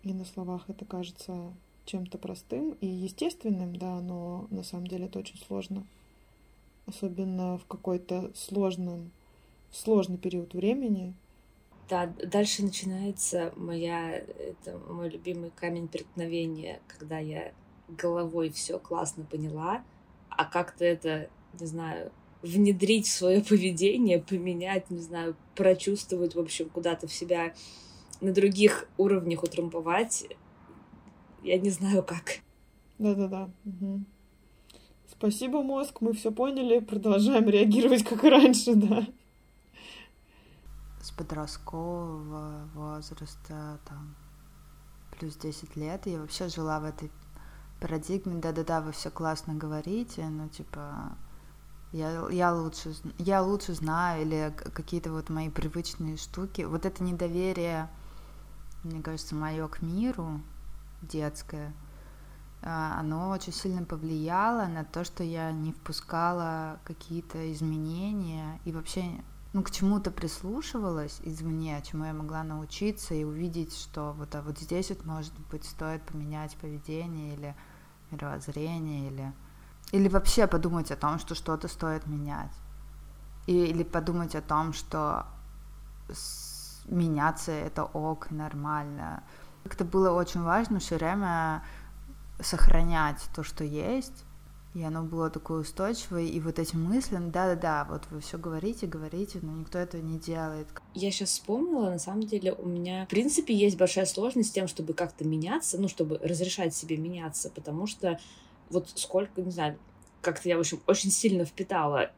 И на словах это кажется чем-то простым и естественным, да, но на самом деле это очень сложно. Особенно в какой-то сложном, сложный период времени, да, дальше начинается моя, это мой любимый камень преткновения, когда я головой все классно поняла, а как-то это, не знаю, внедрить в свое поведение, поменять, не знаю, прочувствовать, в общем, куда-то в себя на других уровнях утрамбовать, я не знаю как. Да-да-да. Угу. Спасибо, мозг, мы все поняли, продолжаем реагировать как и раньше, да с подросткового возраста, там, плюс 10 лет, я вообще жила в этой парадигме, да-да-да, вы все классно говорите, но, типа, я, я, лучше, я лучше знаю, или какие-то вот мои привычные штуки. Вот это недоверие, мне кажется, мое к миру, детское, оно очень сильно повлияло на то, что я не впускала какие-то изменения и вообще ну, к чему-то прислушивалась извне, чему я могла научиться и увидеть, что вот, а вот здесь вот, может быть, стоит поменять поведение или мировоззрение, или, или вообще подумать о том, что что-то стоит менять. И, или подумать о том, что меняться это ок, нормально. Как-то было очень важно все время сохранять то, что есть, и оно было такое устойчивое, и вот эти мысли, да-да-да, вот вы все говорите, говорите, но никто этого не делает. Я сейчас вспомнила, на самом деле у меня, в принципе, есть большая сложность с тем, чтобы как-то меняться, ну, чтобы разрешать себе меняться, потому что вот сколько, не знаю, как-то я, в общем, очень сильно впитала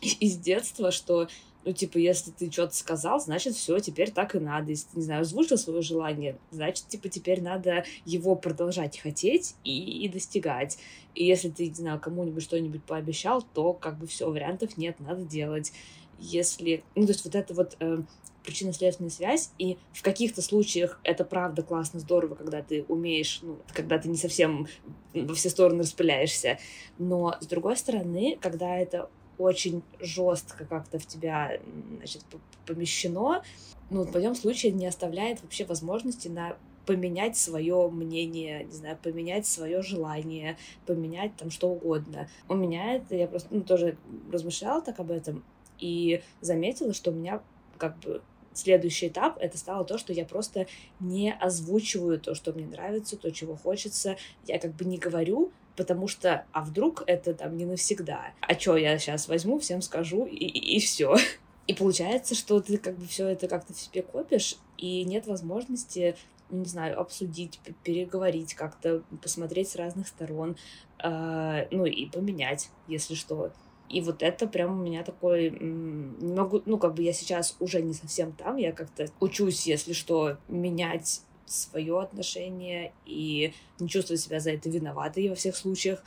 из детства, что ну, типа, если ты что-то сказал, значит, все, теперь так и надо. Если ты, не знаю, озвучил свое желание, значит, типа, теперь надо его продолжать хотеть и, и достигать. И если ты, не знаю, кому-нибудь что-нибудь пообещал, то как бы все, вариантов нет, надо делать. Если, ну, то есть вот это вот э, причинно-следственная связь, и в каких-то случаях это правда классно, здорово, когда ты умеешь, ну, когда ты не совсем во все стороны распыляешься, но с другой стороны, когда это очень жестко как-то в тебя значит, помещено, ну, в моем случае не оставляет вообще возможности на поменять свое мнение, не знаю, поменять свое желание, поменять там что угодно. У меня это, я просто ну, тоже размышляла так об этом и заметила, что у меня как бы следующий этап это стало то, что я просто не озвучиваю то, что мне нравится, то, чего хочется. Я как бы не говорю, потому что, а вдруг это там не навсегда? А что я сейчас возьму, всем скажу и, и, и все. [LAUGHS] И получается, что ты как бы все это как-то в себе копишь, и нет возможности, не знаю, обсудить, переговорить как-то, посмотреть с разных сторон, э, ну и поменять, если что. И вот это прям у меня такой, не могу, ну как бы я сейчас уже не совсем там, я как-то учусь, если что, менять свое отношение и не чувствовать себя за это виноватой во всех случаях.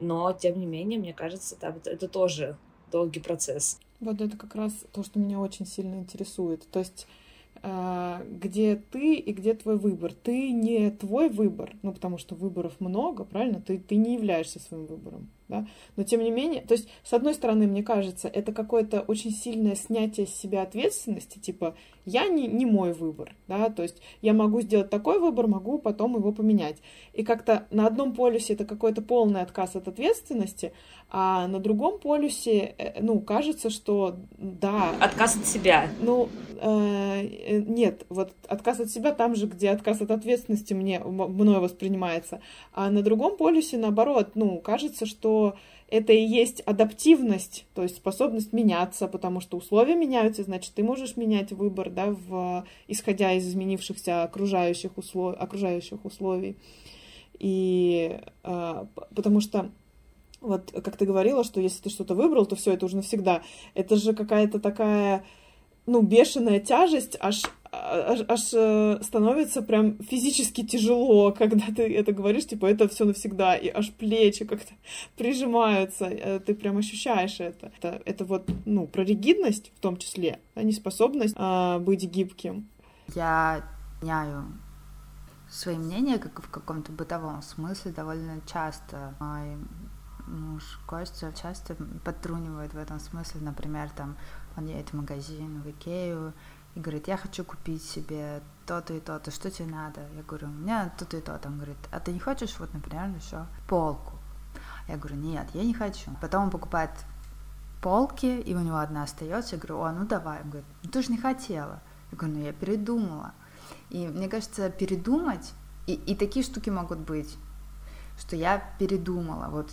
Но, тем не менее, мне кажется, там, это, это тоже долгий процесс. Вот это как раз то, что меня очень сильно интересует. То есть э, где ты и где твой выбор. Ты не твой выбор, ну, потому что выборов много, правильно? Ты, ты не являешься своим выбором. Да, но тем не менее, то есть, с одной стороны, мне кажется, это какое-то очень сильное снятие с себя ответственности, типа, я не, не мой выбор, да, то есть я могу сделать такой выбор, могу потом его поменять. И как-то на одном полюсе это какой-то полный отказ от ответственности, а на другом полюсе, э, ну, кажется, что да. Отказ от себя. Ну, э, э, нет, вот отказ от себя там же, где отказ от ответственности мне, мной воспринимается. А на другом полюсе, наоборот, ну, кажется, что это и есть адаптивность, то есть способность меняться, потому что условия меняются, значит, ты можешь менять выбор, да, в, исходя из изменившихся окружающих, услов, окружающих условий. И э, потому что вот как ты говорила, что если ты что-то выбрал, то все это уже навсегда. Это же какая-то такая, ну, бешеная тяжесть, аж, аж, аж э, становится прям физически тяжело, когда ты это говоришь, типа, это все навсегда, и аж плечи как-то [LAUGHS] прижимаются, э, ты прям ощущаешь это. Это, это вот, ну, про ригидность в том числе, а неспособность а, быть гибким. Я меняю свои мнения, как в каком-то бытовом смысле, довольно часто. Мой муж Костя часто подтрунивает в этом смысле, например, там он едет в магазин, в Икею, и говорит, я хочу купить себе то-то и то-то, что тебе надо? Я говорю, у меня то-то и то-то. Он говорит, а ты не хочешь, вот, например, еще полку? Я говорю, нет, я не хочу. Потом он покупает полки, и у него одна остается. Я говорю, о, ну давай. Он говорит, ну ты же не хотела. Я говорю, ну я передумала. И мне кажется, передумать, и, и такие штуки могут быть, что я передумала. Вот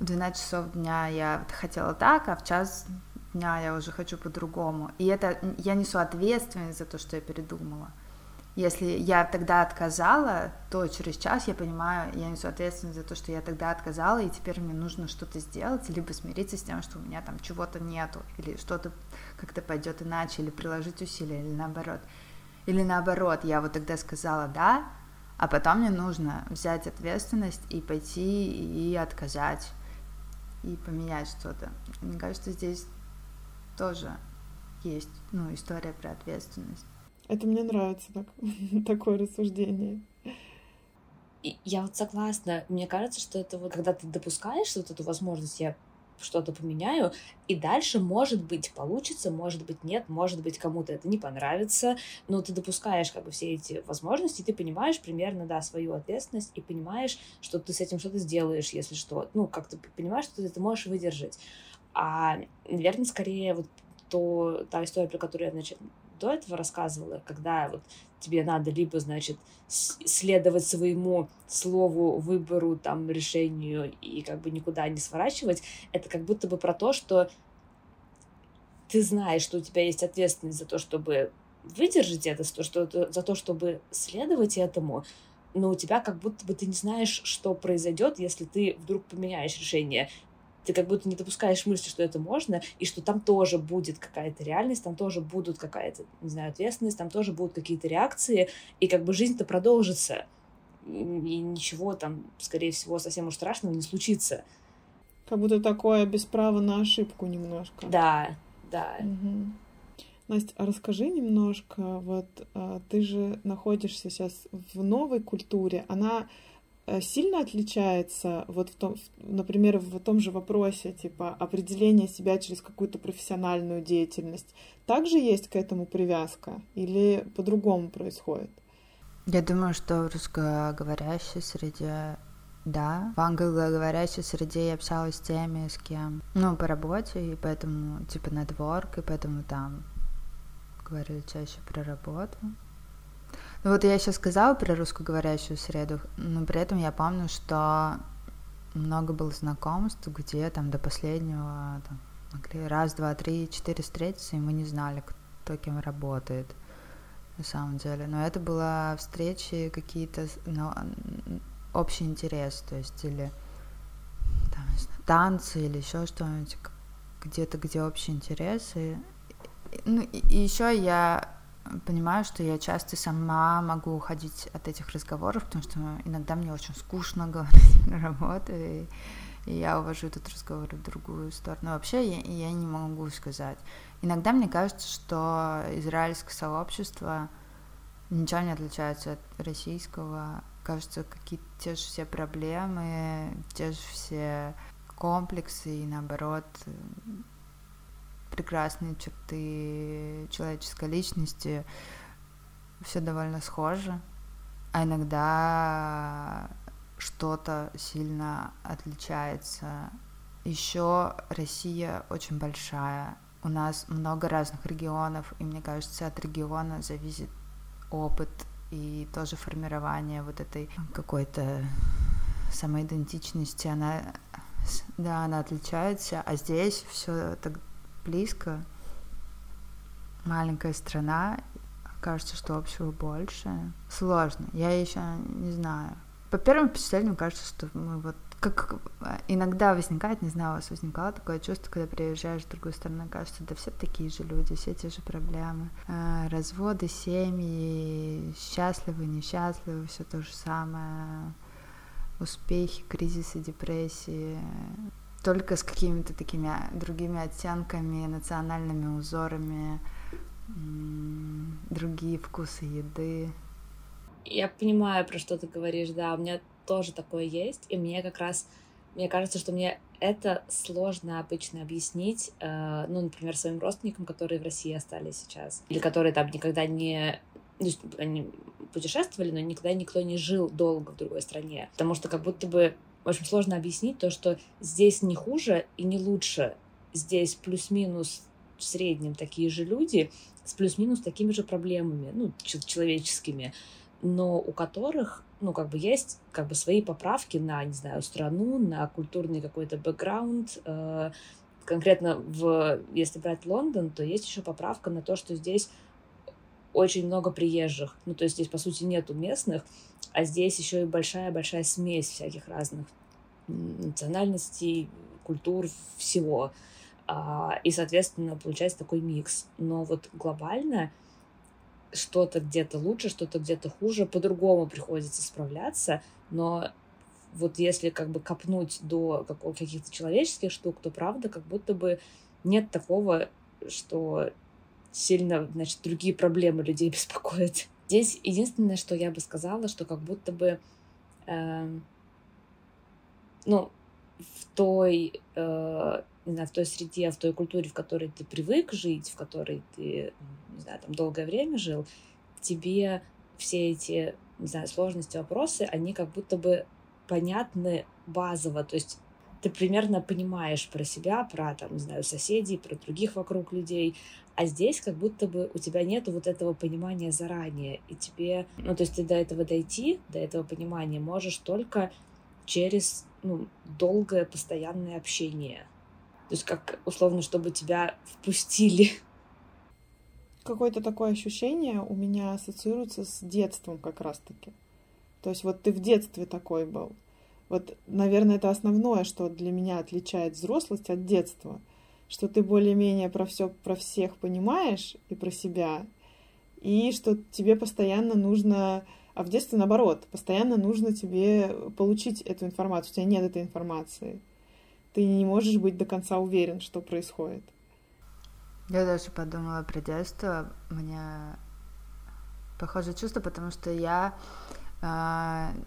в 12 часов дня я хотела так, а в час дня я уже хочу по-другому. И это я несу ответственность за то, что я передумала. Если я тогда отказала, то через час я понимаю, я несу ответственность за то, что я тогда отказала, и теперь мне нужно что-то сделать, либо смириться с тем, что у меня там чего-то нету, или что-то как-то пойдет иначе, или приложить усилия, или наоборот. Или наоборот, я вот тогда сказала да, а потом мне нужно взять ответственность и пойти и отказать и поменять что-то. Мне кажется, здесь тоже есть ну, история про ответственность. Это мне нравится так, [LAUGHS] такое рассуждение. Я вот согласна. Мне кажется, что это вот, когда ты допускаешь вот эту возможность, я что-то поменяю, и дальше, может быть, получится, может быть, нет, может быть, кому-то это не понравится, но ты допускаешь как бы все эти возможности, и ты понимаешь примерно, да, свою ответственность, и понимаешь, что ты с этим что-то сделаешь, если что, ну, как ты понимаешь, что ты это можешь выдержать. А, наверное, скорее вот то, та история, про которую я, значит, до этого рассказывала, когда вот тебе надо либо, значит, следовать своему слову, выбору, там, решению и как бы никуда не сворачивать, это как будто бы про то, что ты знаешь, что у тебя есть ответственность за то, чтобы выдержать это, что, за то, чтобы следовать этому, но у тебя как будто бы ты не знаешь, что произойдет, если ты вдруг поменяешь решение ты как будто не допускаешь мысли, что это можно, и что там тоже будет какая-то реальность, там тоже будут какая-то, не знаю, ответственность, там тоже будут какие-то реакции, и как бы жизнь-то продолжится, и ничего там, скорее всего, совсем уж страшного не случится. Как будто такое без права на ошибку немножко. Да, да. Угу. Настя, а расскажи немножко, вот а, ты же находишься сейчас в новой культуре, она сильно отличается, вот в том, например, в том же вопросе, типа, определения себя через какую-то профессиональную деятельность, также есть к этому привязка или по-другому происходит? Я думаю, что в русскоговорящей среде да, в англоговорящей среде я общалась с теми, с кем, ну, по работе, и поэтому, типа, нетворк, и поэтому там говорили чаще про работу. Ну вот я сейчас сказала про русскоговорящую среду, но при этом я помню, что много было знакомств, где там до последнего там, могли раз, два, три, четыре встретиться, и мы не знали, кто кем работает на самом деле. Но это была встречи какие-то, ну, общий интерес, то есть или там, знаю, танцы или еще что-нибудь, где-то, где общий интерес. И, ну, и, и еще я понимаю, что я часто сама могу уходить от этих разговоров, потому что иногда мне очень скучно [LAUGHS] говорить на работу, и, и я увожу этот разговор в другую сторону. Вообще я, я не могу сказать. Иногда мне кажется, что израильское сообщество ничего не отличается от российского. Кажется, какие-то те же все проблемы, те же все комплексы и наоборот прекрасные черты человеческой личности, все довольно схоже, а иногда что-то сильно отличается. Еще Россия очень большая, у нас много разных регионов, и мне кажется, от региона зависит опыт и тоже формирование вот этой какой-то самоидентичности, она, да, она отличается, а здесь все так близко, маленькая страна, кажется, что общего больше. Сложно, я еще не знаю. По первым впечатлениям кажется, что мы вот как иногда возникает, не знаю, у вас возникало такое чувство, когда приезжаешь в другую страну, кажется, да все такие же люди, все те же проблемы. А, разводы, семьи, счастливы, несчастливы, все то же самое. Успехи, кризисы, депрессии. Только с какими-то такими другими оттенками, национальными узорами, другие вкусы еды. Я понимаю, про что ты говоришь, да. У меня тоже такое есть, и мне как раз, мне кажется, что мне это сложно обычно объяснить, э, ну, например, своим родственникам, которые в России остались сейчас, или которые там никогда не ну, они путешествовали, но никогда никто не жил долго в другой стране. Потому что как будто бы очень сложно объяснить то, что здесь не хуже и не лучше. Здесь плюс-минус в среднем такие же люди с плюс-минус такими же проблемами, ну, человеческими, но у которых ну, как бы есть как бы свои поправки на, не знаю, страну, на культурный какой-то бэкграунд. Э, конкретно в, если брать Лондон, то есть еще поправка на то, что здесь очень много приезжих. Ну, то есть здесь, по сути, нету местных, а здесь еще и большая-большая смесь всяких разных национальностей, культур, всего. А, и, соответственно, получается такой микс. Но вот глобально что-то где-то лучше, что-то где-то хуже, по-другому приходится справляться, но вот если как бы копнуть до каких-то человеческих штук, то правда как будто бы нет такого, что сильно, значит, другие проблемы людей [LAUGHS] беспокоят. Здесь единственное, что я бы сказала, что как будто бы, э, ну, в той э, не знаю, в той среде, в той культуре, в которой ты привык жить, в которой ты, не знаю, там долгое время жил, тебе все эти, не знаю, сложности, вопросы, они как будто бы понятны базово, то есть ты примерно понимаешь про себя, про, там, не знаю, соседей, про других вокруг людей, а здесь как будто бы у тебя нету вот этого понимания заранее, и тебе, ну, то есть ты до этого дойти, до этого понимания можешь только через, ну, долгое постоянное общение. То есть как условно, чтобы тебя впустили. Какое-то такое ощущение у меня ассоциируется с детством как раз-таки. То есть вот ты в детстве такой был. Вот, наверное, это основное, что для меня отличает взрослость от детства. Что ты более-менее про все, про всех понимаешь и про себя, и что тебе постоянно нужно, а в детстве наоборот, постоянно нужно тебе получить эту информацию, у тебя нет этой информации ты не можешь быть до конца уверен, что происходит. Я даже подумала про детство. У меня похожее чувство, потому что я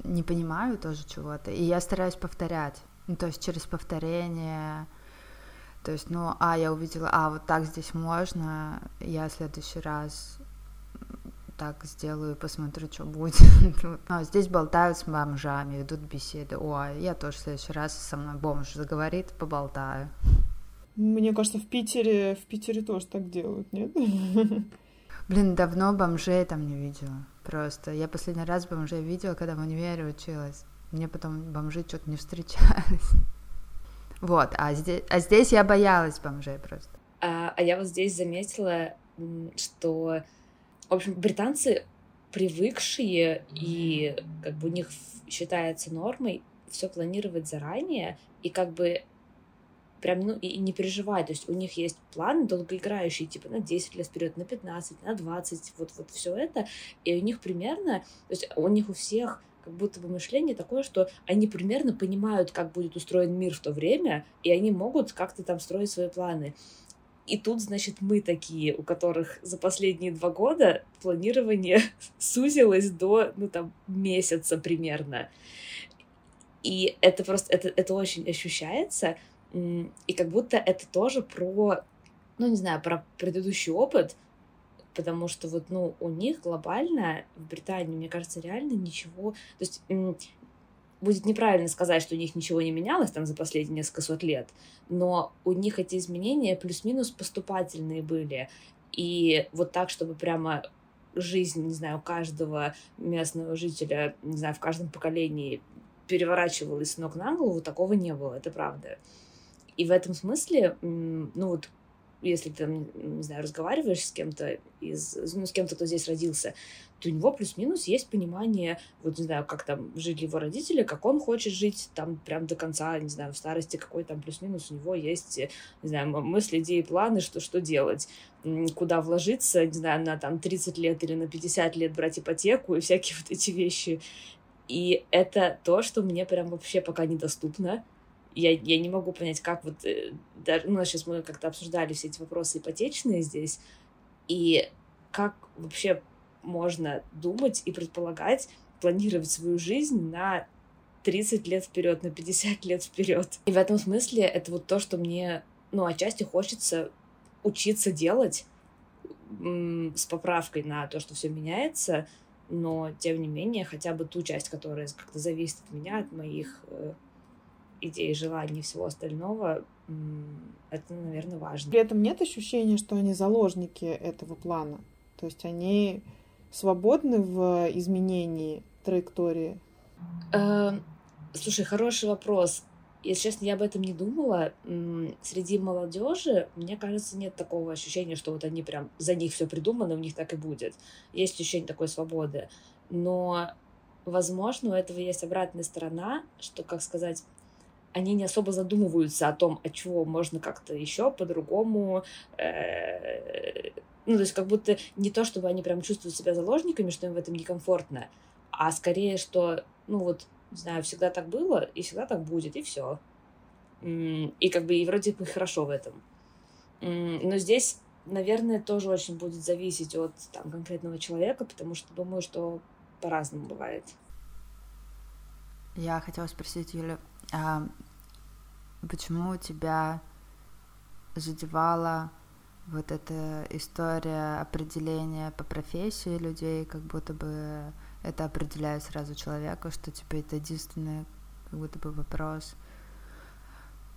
не понимаю тоже чего-то, и я стараюсь повторять. Ну, то есть через повторение. То есть, ну, а, я увидела, а, вот так здесь можно, я в следующий раз так сделаю, посмотрю, что будет. [LAUGHS] а, здесь болтают с бомжами, ведут беседы. Ой, я тоже в следующий раз со мной бомж заговорит, поболтаю. Мне кажется, в Питере, в Питере тоже так делают, нет? [LAUGHS] Блин, давно бомжей там не видела. Просто. Я последний раз бомжей видела, когда в универе училась. Мне потом бомжи что-то не встречались. Вот, а здесь, а здесь я боялась бомжей просто. А, а я вот здесь заметила, что в общем, британцы привыкшие и как бы у них считается нормой все планировать заранее и как бы прям, ну, и не переживать. То есть у них есть планы долгоиграющие, типа на 10 лет вперед, на 15, на 20, вот, вот все это. И у них примерно, то есть у них у всех как будто бы мышление такое, что они примерно понимают, как будет устроен мир в то время, и они могут как-то там строить свои планы. И тут, значит, мы такие, у которых за последние два года планирование [LAUGHS] сузилось до, ну, там, месяца примерно. И это просто, это, это очень ощущается, и как будто это тоже про, ну, не знаю, про предыдущий опыт, потому что вот, ну, у них глобально в Британии, мне кажется, реально ничего, то есть будет неправильно сказать, что у них ничего не менялось там за последние несколько сот лет, но у них эти изменения плюс-минус поступательные были. И вот так, чтобы прямо жизнь, не знаю, каждого местного жителя, не знаю, в каждом поколении переворачивалась с ног на голову, такого не было, это правда. И в этом смысле, ну вот если ты, не знаю, разговариваешь с кем-то из, ну, с кем-то, кто здесь родился, то у него плюс-минус есть понимание, вот, не знаю, как там жили его родители, как он хочет жить там прям до конца, не знаю, в старости, какой там плюс-минус у него есть, не знаю, мысли, идеи, планы, что, что делать, куда вложиться, не знаю, на там 30 лет или на 50 лет брать ипотеку и всякие [LAUGHS] вот эти вещи. И это то, что мне прям вообще пока недоступно, я, я не могу понять, как вот... Э, даже, ну, сейчас мы как-то обсуждали все эти вопросы ипотечные здесь, и как вообще можно думать и предполагать, планировать свою жизнь на 30 лет вперед, на 50 лет вперед. И в этом смысле это вот то, что мне, ну, отчасти хочется учиться делать с поправкой на то, что все меняется, но тем не менее хотя бы ту часть, которая как-то зависит от меня, от моих э, идей, желаний и всего остального, это, наверное, важно. При этом нет ощущения, что они заложники этого плана. То есть они свободны в изменении траектории? Э, слушай, хороший вопрос. Если честно, я об этом не думала. Среди молодежи, мне кажется, нет такого ощущения, что вот они прям за них все придумано, у них так и будет. Есть ощущение такой свободы. Но, возможно, у этого есть обратная сторона, что, как сказать, они не особо задумываются о том, от чего можно как-то еще по-другому. Э, ну, то есть как будто не то, чтобы они прям чувствуют себя заложниками, что им в этом некомфортно, а скорее, что, ну вот, не знаю, всегда так было, и всегда так будет, и все. И как бы и вроде бы хорошо в этом. Но здесь, наверное, тоже очень будет зависеть от там, конкретного человека, потому что думаю, что по-разному бывает. Я хотела спросить, Юля, а почему тебя задевала вот эта история определения по профессии людей, как будто бы это определяет сразу человека, что типа это единственный как будто бы вопрос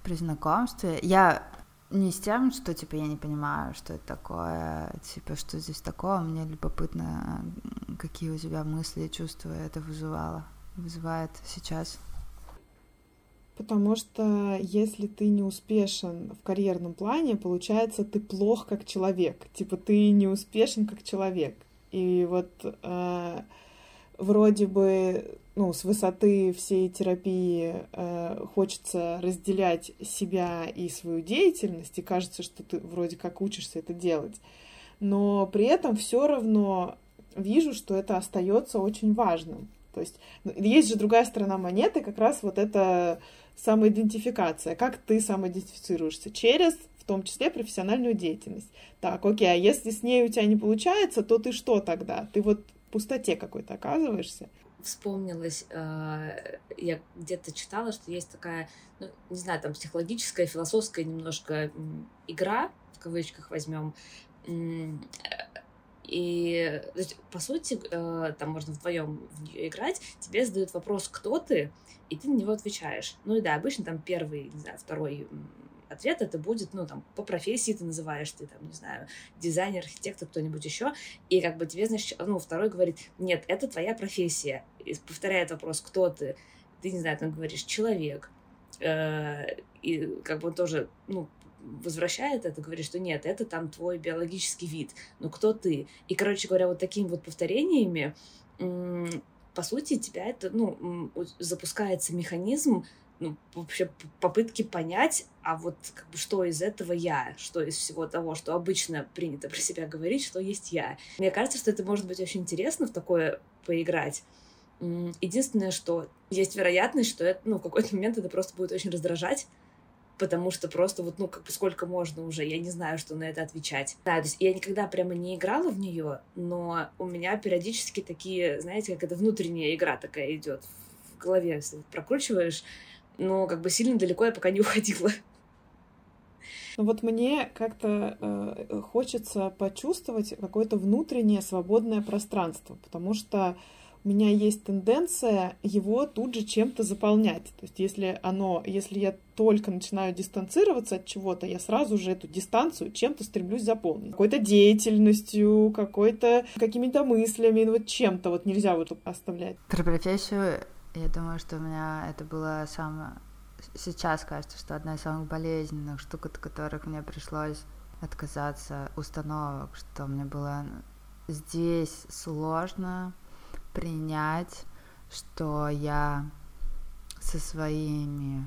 при знакомстве. Я не с тем, что типа я не понимаю, что это такое, типа что здесь такое, мне любопытно, какие у тебя мысли и чувства это вызывало, вызывает сейчас. Потому что если ты не успешен в карьерном плане, получается, ты плох как человек. Типа ты не успешен как человек. И вот э, вроде бы ну, с высоты всей терапии э, хочется разделять себя и свою деятельность, и кажется, что ты вроде как учишься это делать. Но при этом все равно вижу, что это остается очень важным. То есть ну, есть же другая сторона монеты, как раз вот это самоидентификация. Как ты самоидентифицируешься? Через, в том числе, профессиональную деятельность. Так, окей, а если с ней у тебя не получается, то ты что тогда? Ты вот в пустоте какой-то оказываешься. Вспомнилось, э, я где-то читала, что есть такая, ну, не знаю, там психологическая, философская немножко игра, в кавычках возьмем, и по сути, э, там можно вдвоем в нее играть, тебе задают вопрос, кто ты, и ты на него отвечаешь. Ну и да, обычно там первый, не знаю, второй ответ это будет, ну, там, по профессии ты называешь, ты, там, не знаю, дизайнер, архитектор, кто-нибудь еще, и как бы тебе, значит, ну, второй говорит, нет, это твоя профессия, и повторяет вопрос, кто ты, ты, не знаю, там говоришь, человек, э, и как бы он тоже, ну, возвращает это, говорит, что нет, это там твой биологический вид, но кто ты? И, короче говоря, вот такими вот повторениями по сути, тебя это, ну, запускается механизм, ну, вообще попытки понять, а вот как бы что из этого я, что из всего того, что обычно принято про себя говорить, что есть я. Мне кажется, что это может быть очень интересно в такое поиграть. Единственное, что есть вероятность, что это, ну, в какой-то момент это просто будет очень раздражать, потому что просто вот, ну, как бы сколько можно уже, я не знаю, что на это отвечать. Да, то есть я никогда прямо не играла в нее, но у меня периодически такие, знаете, как это внутренняя игра такая идет голове если прокручиваешь, но как бы сильно далеко я пока не [LAUGHS] уходила. Ну вот мне как-то э, хочется почувствовать какое-то внутреннее свободное пространство, потому что у меня есть тенденция его тут же чем-то заполнять. То есть если оно, если я только начинаю дистанцироваться от чего-то, я сразу же эту дистанцию чем-то стремлюсь заполнить. Какой-то деятельностью, какой-то какими-то мыслями, ну вот чем-то вот нельзя вот оставлять. Про профессию, я думаю, что у меня это было самое... Сейчас кажется, что одна из самых болезненных штук, от которых мне пришлось отказаться, установок, что мне было здесь сложно принять, что я со своими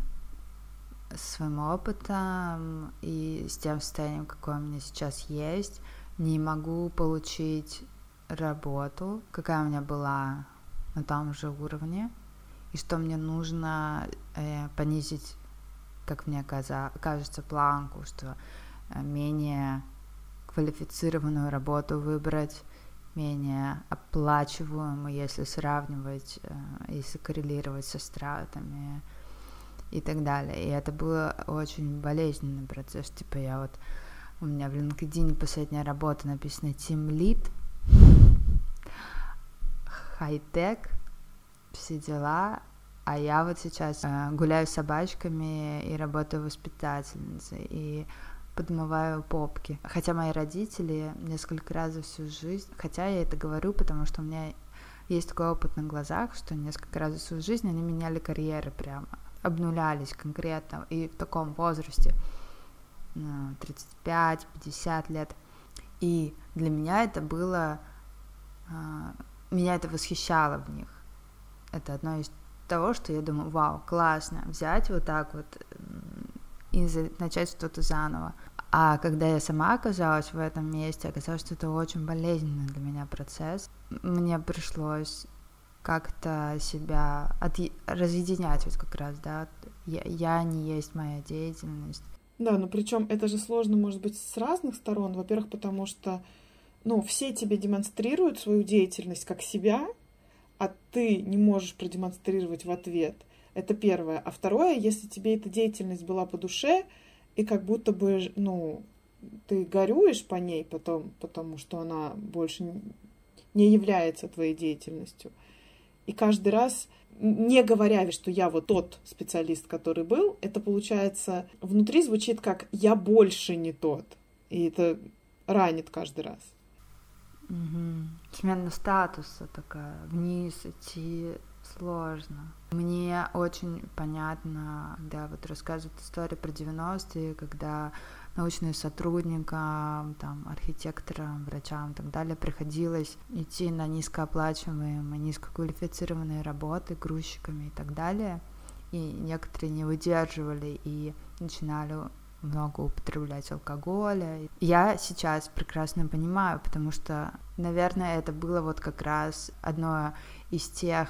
своим опытом и с тем состоянием, какое у меня сейчас есть, не могу получить работу, какая у меня была на том же уровне, и что мне нужно э, понизить, как мне кажется, планку, что э, менее квалифицированную работу выбрать, менее оплачиваемую, если сравнивать, э, если коррелировать со стратами и так далее. И это был очень болезненный процесс. Типа я вот... У меня в LinkedIn последняя работа написана Team Lead, хай-тек, все дела, а я вот сейчас э, гуляю с собачками и работаю воспитательницей, и подмываю попки. Хотя мои родители несколько раз за всю жизнь, хотя я это говорю, потому что у меня есть такой опыт на глазах, что несколько раз за всю жизнь они меняли карьеры прямо, обнулялись конкретно, и в таком возрасте, 35-50 ну, лет. И для меня это было, а, меня это восхищало в них. Это одно из того, что я думаю, вау, классно, взять вот так вот и начать что-то заново. А когда я сама оказалась в этом месте, оказалось, что это очень болезненный для меня процесс. Мне пришлось как-то себя от... разъединять вот как раз, да, я, я не есть моя деятельность. Да, но причем это же сложно, может быть, с разных сторон. Во-первых, потому что, ну, все тебе демонстрируют свою деятельность как себя, а ты не можешь продемонстрировать в ответ. Это первое. А второе, если тебе эта деятельность была по душе, и как будто бы, ну, ты горюешь по ней потом, потому что она больше не является твоей деятельностью. И каждый раз, не говоря, что я вот тот специалист, который был, это получается, внутри звучит как «я больше не тот». И это ранит каждый раз. Угу. Смена статуса такая, вниз идти сложно. Мне очень понятно, когда вот рассказывают историю про 90-е, когда научным сотрудникам, там, архитекторам, врачам и так далее приходилось идти на низкооплачиваемые, низкоквалифицированные работы грузчиками и так далее. И некоторые не выдерживали и начинали много употреблять алкоголя. Я сейчас прекрасно понимаю, потому что, наверное, это было вот как раз одно из тех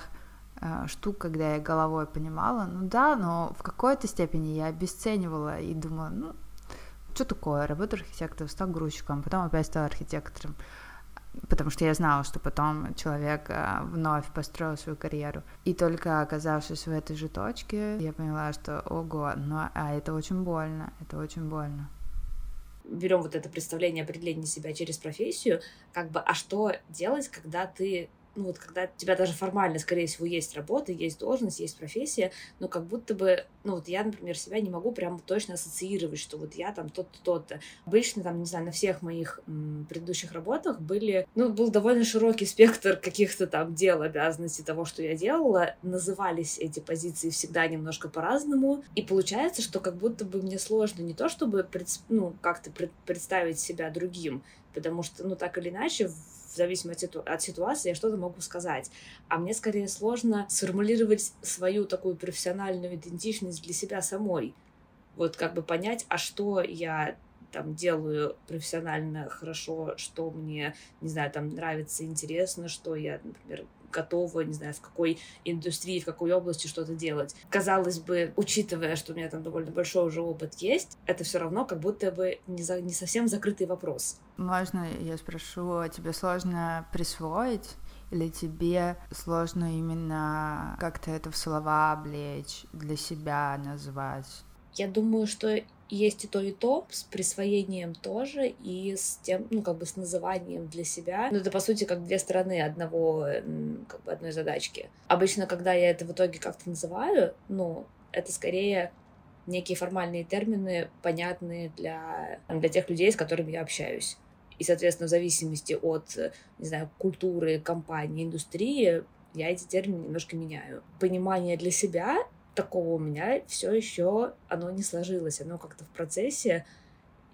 штук, когда я головой понимала, ну да, но в какой-то степени я обесценивала и думала, ну, что такое, работа архитектором, стал грузчиком, потом опять стал архитектором потому что я знала, что потом человек а, вновь построил свою карьеру. И только оказавшись в этой же точке, я поняла, что ого, ну а это очень больно, это очень больно. Берем вот это представление определения себя через профессию, как бы, а что делать, когда ты ну вот когда у тебя даже формально, скорее всего, есть работа, есть должность, есть профессия, но как будто бы, ну вот я, например, себя не могу прям точно ассоциировать, что вот я там тот-то, тот-то. Обычно там, не знаю, на всех моих м, предыдущих работах были, ну, был довольно широкий [LAUGHS] спектр каких-то там дел, обязанностей того, что я делала. Назывались эти позиции всегда немножко по-разному. И получается, что как будто бы мне сложно не то, чтобы, пред, ну, как-то пред, представить себя другим, потому что, ну, так или иначе, в зависимости от ситуации я что-то могу сказать. А мне скорее сложно сформулировать свою такую профессиональную идентичность для себя самой. Вот как бы понять, а что я там делаю профессионально хорошо, что мне, не знаю, там нравится, интересно, что я, например, готова, не знаю, в какой индустрии, в какой области что-то делать. Казалось бы, учитывая, что у меня там довольно большой уже опыт есть, это все равно как будто бы не, за, не совсем закрытый вопрос. Можно я спрошу, а тебе сложно присвоить или тебе сложно именно как-то это в слова облечь, для себя назвать? Я думаю, что есть и то, и то, с присвоением тоже, и с тем, ну, как бы с называнием для себя. Ну, это, по сути, как две стороны одного, как бы одной задачки. Обычно, когда я это в итоге как-то называю, ну, это скорее некие формальные термины, понятные для, для тех людей, с которыми я общаюсь. И, соответственно, в зависимости от, не знаю, культуры, компании, индустрии, я эти термины немножко меняю. Понимание для себя такого у меня все еще оно не сложилось, оно как-то в процессе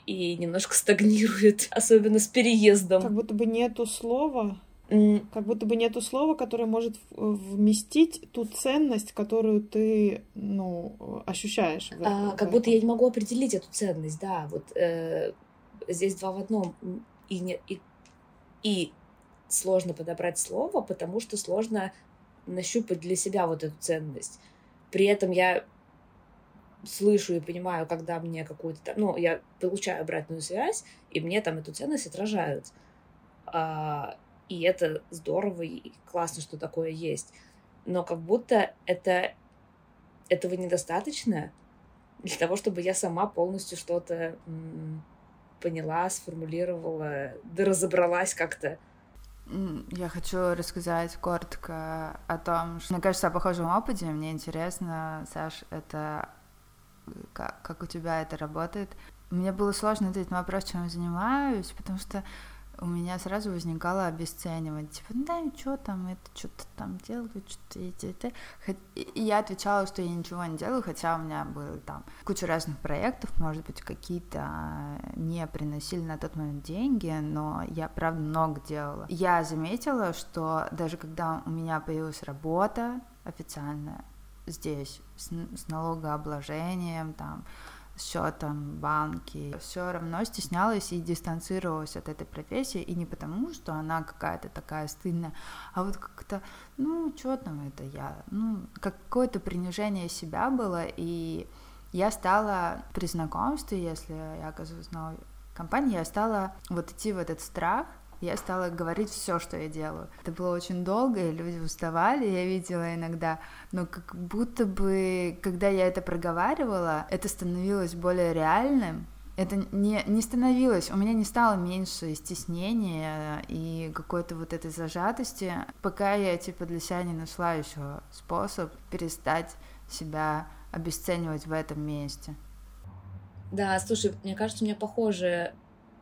и немножко стагнирует, [LAUGHS] особенно с переездом. Как будто бы нету слова, mm. как будто бы нету слова, которое может вместить ту ценность, которую ты, ну, ощущаешь. В, а, как будто я не могу определить эту ценность, да, вот э, здесь два в одном и не и, и сложно подобрать слово, потому что сложно нащупать для себя вот эту ценность. При этом я слышу и понимаю, когда мне какую-то ну, я получаю обратную связь, и мне там эту ценность отражают. А, и это здорово и классно, что такое есть. Но как будто это этого недостаточно для того, чтобы я сама полностью что-то поняла, сформулировала, да разобралась как-то. Я хочу рассказать коротко о том, что, мне кажется, о похожем опыте. Мне интересно, Саш, это как, как у тебя это работает. Мне было сложно ответить на вопрос, чем я занимаюсь, потому что у меня сразу возникало обесценивание, типа, да, что там, это что-то там делают, что-то это, это. И я отвечала, что я ничего не делаю, хотя у меня было там куча разных проектов, может быть, какие-то а, не приносили на тот момент деньги, но я, правда, много делала. Я заметила, что даже когда у меня появилась работа официальная здесь, с, с налогообложением, там, счетом банки, все равно стеснялась и дистанцировалась от этой профессии, и не потому, что она какая-то такая стыдная, а вот как-то, ну, что там это я, ну, какое-то принижение себя было, и я стала при знакомстве, если я оказываюсь в компании, я стала вот идти в этот страх, я стала говорить все, что я делаю. Это было очень долго, и люди уставали, я видела иногда, но как будто бы, когда я это проговаривала, это становилось более реальным, это не, не становилось, у меня не стало меньше стеснения и какой-то вот этой зажатости, пока я типа для себя не нашла еще способ перестать себя обесценивать в этом месте. Да, слушай, мне кажется, у меня похожие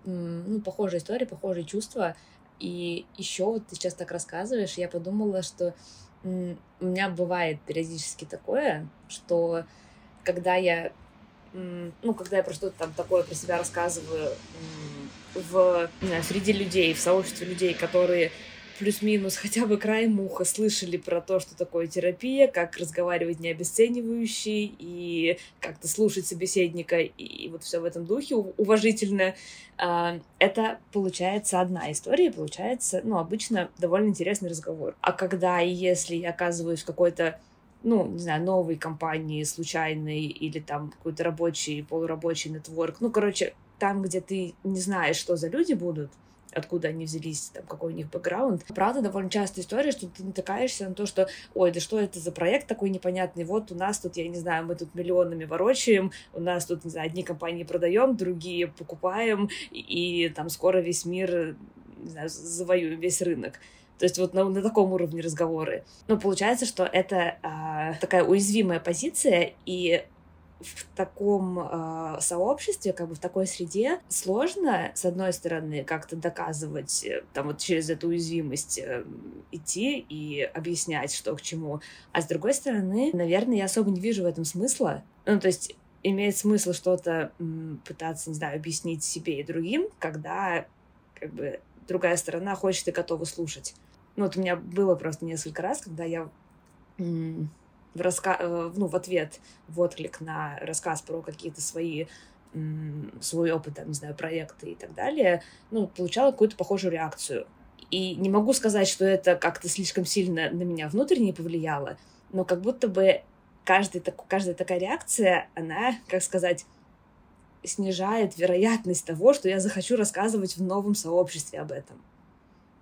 ну, похожая история, похожие чувства. И еще вот ты сейчас так рассказываешь, я подумала, что у меня бывает периодически такое, что когда я, ну, когда я про что-то там такое про себя рассказываю в, знаю, среди людей, в сообществе людей, которые плюс-минус хотя бы край муха слышали про то, что такое терапия, как разговаривать не обесценивающе и как-то слушать собеседника и, и вот все в этом духе уважительно. А, это получается одна история, получается, ну, обычно довольно интересный разговор. А когда и если я оказываюсь в какой-то ну, не знаю, новой компании случайной или там какой-то рабочий, полурабочий нетворк. Ну, короче, там, где ты не знаешь, что за люди будут, откуда они взялись, там, какой у них бэкграунд. Правда, довольно частая история, что ты натыкаешься на то, что, ой, да что это за проект такой непонятный, вот у нас тут, я не знаю, мы тут миллионами ворочаем, у нас тут, не знаю, одни компании продаем, другие покупаем, и, и там скоро весь мир, не знаю, завоюем весь рынок. То есть вот на, на таком уровне разговоры. Но получается, что это а, такая уязвимая позиция, и в таком э, сообществе, как бы в такой среде, сложно, с одной стороны, как-то доказывать, э, там вот через эту уязвимость э, идти и объяснять, что к чему, а с другой стороны, наверное, я особо не вижу в этом смысла. Ну, то есть имеет смысл что-то пытаться, не знаю, объяснить себе и другим, когда как бы другая сторона хочет и готова слушать. Ну, вот у меня было просто несколько раз, когда я в, раска... Э, ну, в ответ, в отклик на рассказ про какие-то свои свой опыт, там, не знаю, проекты и так далее, ну, получала какую-то похожую реакцию. И не могу сказать, что это как-то слишком сильно на меня внутренне повлияло, но как будто бы каждый, каждая такая реакция, она, как сказать, снижает вероятность того, что я захочу рассказывать в новом сообществе об этом.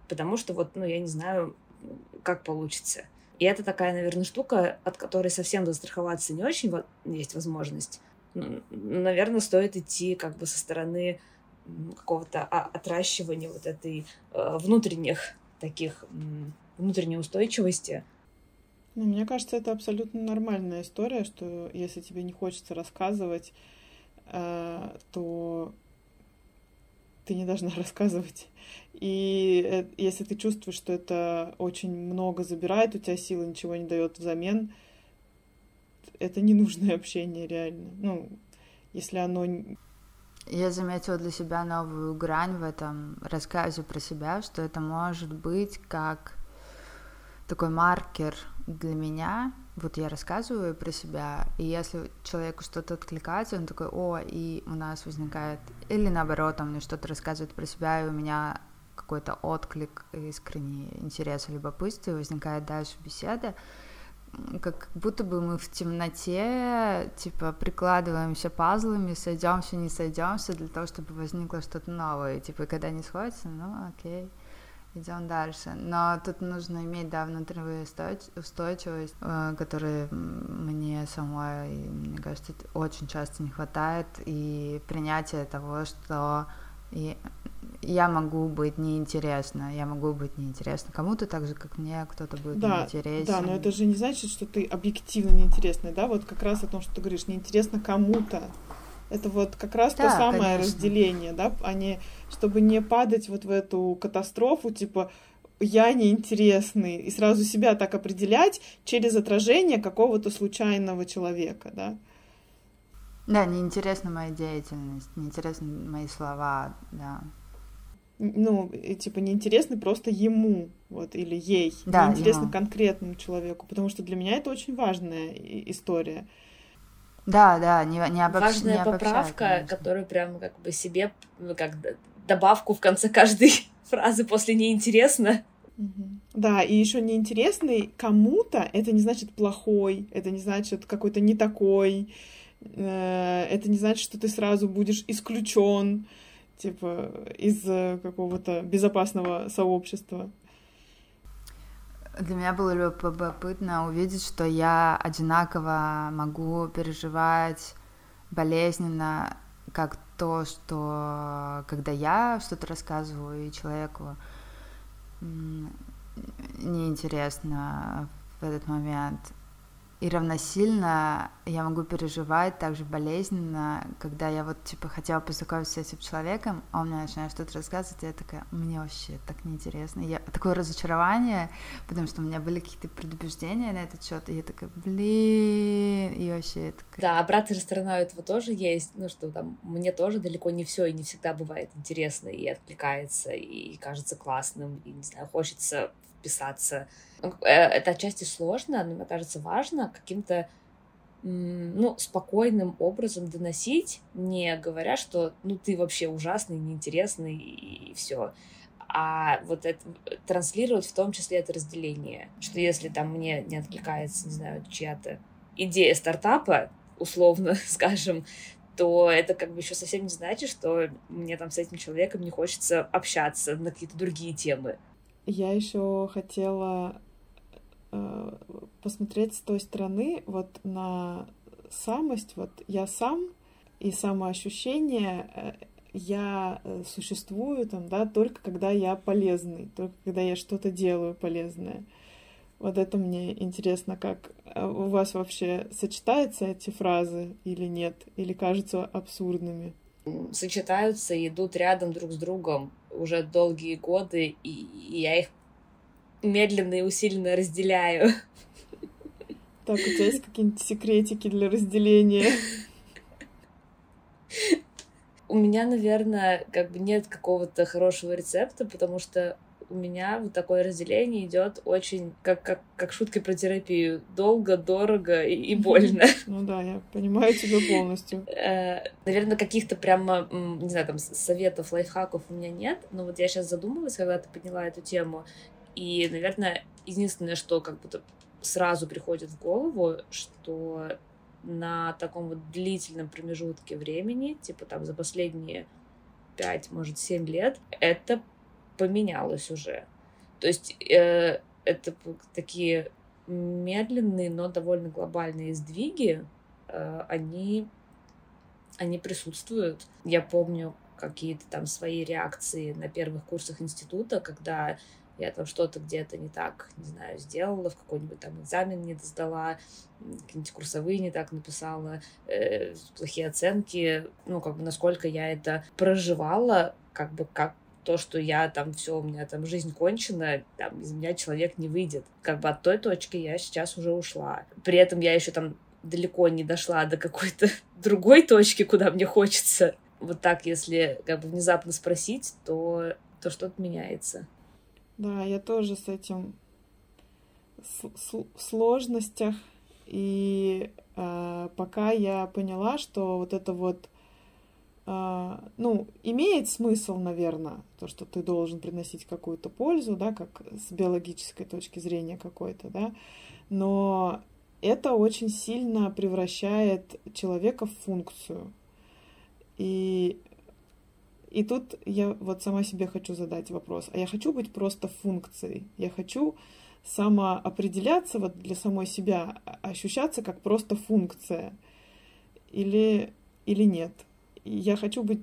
Потому что вот, ну, я не знаю, как получится. И это такая, наверное, штука, от которой совсем застраховаться не очень есть возможность. Наверное, стоит идти как бы со стороны какого-то отращивания вот этой э, внутренних таких внутренней устойчивости. Ну, мне кажется, это абсолютно нормальная история, что если тебе не хочется рассказывать, э, то ты не должна [LAUGHS] рассказывать. И э, если ты чувствуешь, что это очень много забирает у тебя силы, ничего не дает взамен, это ненужное [LAUGHS] общение реально. Ну, если оно... Я заметила для себя новую грань в этом рассказе про себя, что это может быть как такой маркер для меня, вот я рассказываю про себя, и если человеку что-то откликается, он такой, о, и у нас возникает, или наоборот, он мне что-то рассказывает про себя, и у меня какой-то отклик, искренний интерес, любопытство, и возникает дальше беседа, как будто бы мы в темноте, типа, прикладываемся пазлами, сойдемся, не сойдемся, для того, чтобы возникло что-то новое, типа, когда не сходится, ну, окей идем дальше. Но тут нужно иметь, да, внутреннюю устойчивость, э, которой мне самой, мне кажется, очень часто не хватает, и принятие того, что я могу быть неинтересна, я могу быть неинтересна кому-то так же, как мне кто-то будет да, неинтересен. Да, но это же не значит, что ты объективно неинтересна, да, вот как раз о том, что ты говоришь, неинтересно кому-то, это вот как раз да, то самое конечно. разделение, да, а не, чтобы не падать вот в эту катастрофу, типа, я неинтересный, и сразу себя так определять через отражение какого-то случайного человека, да. Да, неинтересна моя деятельность, неинтересны мои слова, да. Ну, и, типа, неинтересны просто ему, вот, или ей. Да, неинтересны ему. конкретному человеку, потому что для меня это очень важная история. Да, да, не, не обобщ... Важная не поправка, конечно. которую прям как бы себе, ну, как добавку в конце каждой [LAUGHS] фразы после неинтересно. Да, и еще неинтересный кому-то, это не значит плохой, это не значит какой-то не такой, э, это не значит, что ты сразу будешь исключен, типа, из э, какого-то безопасного сообщества. Для меня было любопытно увидеть, что я одинаково могу переживать болезненно, как то, что когда я что-то рассказываю, и человеку неинтересно в этот момент, и равносильно я могу переживать также болезненно, когда я вот, типа, хотела познакомиться с этим человеком, а он мне начинает что-то рассказывать, и я такая, мне вообще так неинтересно. Я... Такое разочарование, потому что у меня были какие-то предубеждения на этот счет, и я такая, блин, и вообще такая... Да, обратная сторона этого тоже есть, ну, что там мне тоже далеко не все и не всегда бывает интересно и откликается, и кажется классным, и, не знаю, хочется вписаться. Ну, э, это отчасти сложно, но мне кажется важно каким-то ну, спокойным образом доносить, не говоря, что ну ты вообще ужасный, неинтересный и, все. А вот это транслировать в том числе это разделение. Что если там мне не откликается, не знаю, чья-то идея стартапа, условно [LAUGHS] скажем, то это как бы еще совсем не значит, что мне там с этим человеком не хочется общаться на какие-то другие темы. Я еще хотела э, посмотреть с той стороны вот на самость, вот я сам и самоощущение, э, я э, существую там, да, только когда я полезный, только когда я что-то делаю полезное. Вот это мне интересно, как э, у вас вообще сочетаются эти фразы или нет, или кажутся абсурдными? Сочетаются и идут рядом друг с другом уже долгие годы, и, и я их медленно и усиленно разделяю. Так, у тебя есть какие-нибудь секретики для разделения? У меня, наверное, как бы нет какого-то хорошего рецепта, потому что у меня вот такое разделение идет очень, как, как, как шутки про терапию, долго, дорого и, и больно. [LAUGHS] Ну да, я понимаю тебя полностью. Э, Наверное, каких-то прямо, не знаю, там, советов, лайфхаков у меня нет, но вот я сейчас задумалась, когда ты подняла эту тему, и, наверное, единственное, что как будто сразу приходит в голову, что на таком вот длительном промежутке времени, типа там за последние 5, может, 7 лет, это поменялось уже. То есть э, это такие медленные, но довольно глобальные сдвиги, э, они, они присутствуют. Я помню какие-то там свои реакции на первых курсах института, когда я там что-то где-то не так, не знаю, сделала, в какой-нибудь там экзамен не сдала, какие-нибудь курсовые не так написала, э, плохие оценки, ну, как бы насколько я это проживала, как бы как то, что я там все, у меня там жизнь кончена, там из меня человек не выйдет. Как бы от той точки я сейчас уже ушла. При этом я еще там далеко не дошла до какой-то [LAUGHS] другой точки, куда мне хочется. Вот так, если как бы внезапно спросить, то, то что-то меняется. Да, я тоже с этим в сложностях. И э, пока я поняла, что вот это вот, ну, имеет смысл, наверное, то, что ты должен приносить какую-то пользу, да, как с биологической точки зрения какой-то, да, но это очень сильно превращает человека в функцию. И и тут я вот сама себе хочу задать вопрос, а я хочу быть просто функцией, я хочу самоопределяться вот для самой себя, ощущаться как просто функция или, или нет. Я хочу быть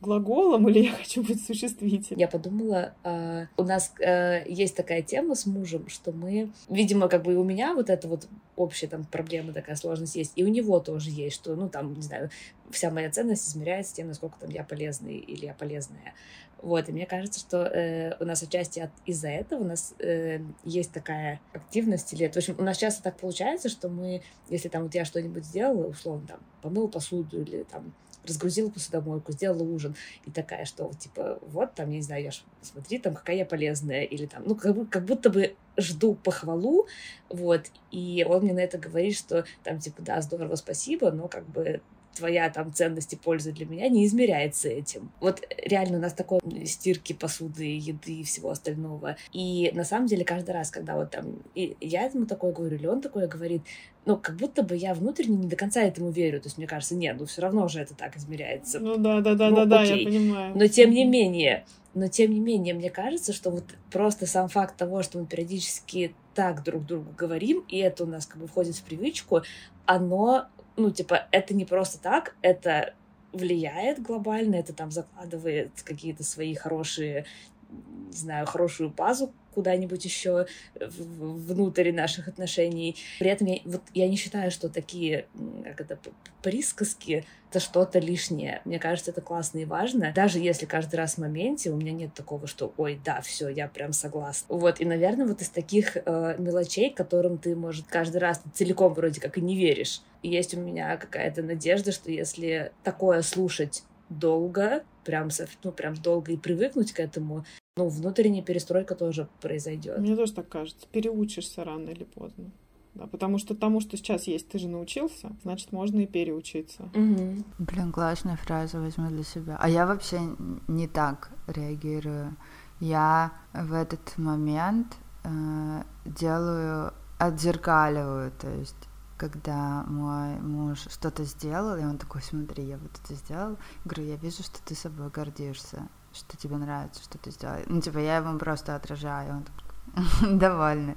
глаголом или [LAUGHS] я хочу быть существительным. Я подумала, э, у нас э, есть такая тема с мужем, что мы, видимо, как бы и у меня вот эта вот общая там проблема, такая сложность есть, и у него тоже есть, что, ну, там, не знаю, вся моя ценность измеряется тем, насколько там я полезный или я полезная. Вот, и мне кажется, что э, у нас отчасти от, из-за этого у нас э, есть такая активность, или, в общем, у нас часто так получается, что мы, если там вот я что-нибудь сделала, условно, там, помыла посуду или там разгрузила посудомойку, сделала ужин, и такая, что, типа, вот там, я не знаю, я ж, смотри, там, какая я полезная, или там, ну, как, как будто бы жду похвалу, вот, и он мне на это говорит, что там, типа, да, здорово, спасибо, но как бы твоя там ценность и польза для меня не измеряется этим. Вот реально у нас такое стирки посуды, еды и всего остального. И на самом деле каждый раз, когда вот там и я ему такое говорю, или он такое говорит, ну, как будто бы я внутренне не до конца этому верю. То есть мне кажется, нет, ну все равно же это так измеряется. Ну да, да, да, ну, да, да, я понимаю. Но тем не менее, но тем не менее, мне кажется, что вот просто сам факт того, что мы периодически так друг другу говорим, и это у нас как бы входит в привычку, оно ну, типа, это не просто так, это влияет глобально, это там закладывает какие-то свои хорошие, не знаю, хорошую базу куда-нибудь еще внутрь наших отношений. При этом я, вот, я не считаю, что такие как это, присказки это что-то лишнее. Мне кажется, это классно и важно. Даже если каждый раз в моменте у меня нет такого, что ой, да, все, я прям согласна. Вот, и, наверное, вот из таких э, мелочей, которым ты, может, каждый раз целиком вроде как и не веришь. есть у меня какая-то надежда, что если такое слушать долго, прям, ну, прям долго и привыкнуть к этому, ну, внутренняя перестройка тоже произойдет. Мне тоже так кажется. Переучишься рано или поздно. Да, потому что тому, что сейчас есть, ты же научился, значит, можно и переучиться. Угу. Блин, классная фраза, возьму для себя. А я вообще не так реагирую. Я в этот момент э, делаю, отзеркаливаю, то есть когда мой муж что-то сделал, и он такой, смотри, я вот это сделал, говорю, я вижу, что ты собой гордишься что тебе нравится, что ты сделал. Ну, типа, я ему просто отражаю, он такой [LAUGHS] довольный.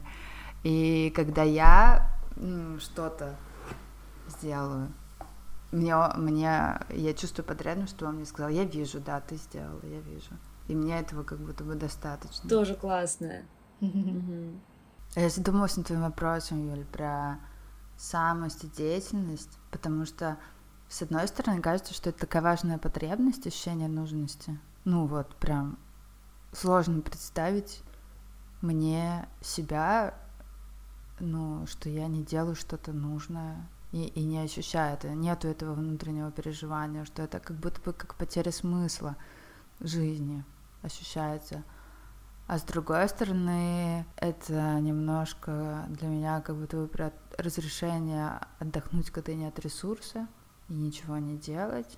И когда я ну, что-то сделаю, мне, мне, я чувствую подрядно, что он мне сказал, я вижу, да, ты сделала, я вижу. И мне этого как будто бы достаточно. Тоже классно. [LAUGHS] Я задумалась над твоим вопросом, Юль, про самость деятельность, потому что, с одной стороны, кажется, что это такая важная потребность, ощущение нужности, ну вот прям сложно представить мне себя, ну, что я не делаю что-то нужное и, и не ощущаю это, нету этого внутреннего переживания, что это как будто бы как потеря смысла жизни ощущается. А с другой стороны, это немножко для меня как будто бы разрешение отдохнуть, когда нет ресурса и ничего не делать.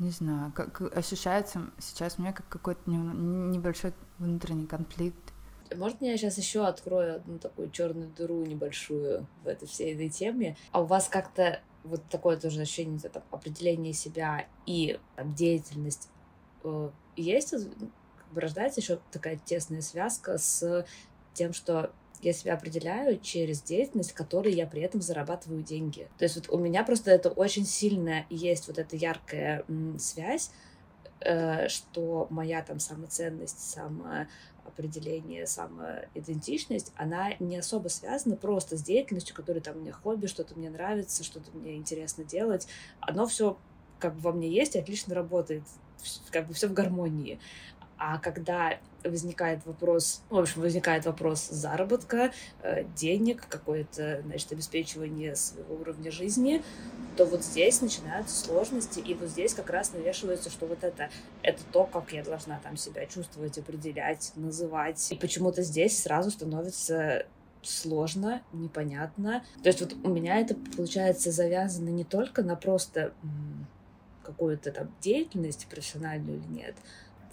Не знаю, как ощущается сейчас мне как какой-то небольшой внутренний конфликт. Может, я сейчас еще открою одну такую черную дыру небольшую в этой всей этой теме. А у вас как-то вот такое тоже ощущение, там, определение себя и там, деятельность э, есть, бы рождается еще такая тесная связка с тем, что я себя определяю через деятельность, которой я при этом зарабатываю деньги. То есть вот у меня просто это очень сильно есть вот эта яркая связь, э, что моя там самоценность, самоопределение, самоидентичность, она не особо связана просто с деятельностью, которая там у меня хобби, что-то мне нравится, что-то мне интересно делать. Оно все как бы во мне есть отлично работает как бы все в гармонии. А когда возникает вопрос, в общем, возникает вопрос заработка, э, денег, какое-то, значит, обеспечивание своего уровня жизни, то вот здесь начинаются сложности, и вот здесь как раз навешивается, что вот это, это то, как я должна там себя чувствовать, определять, называть. И почему-то здесь сразу становится сложно, непонятно. То есть вот у меня это, получается, завязано не только на просто какую-то там деятельность профессиональную или нет,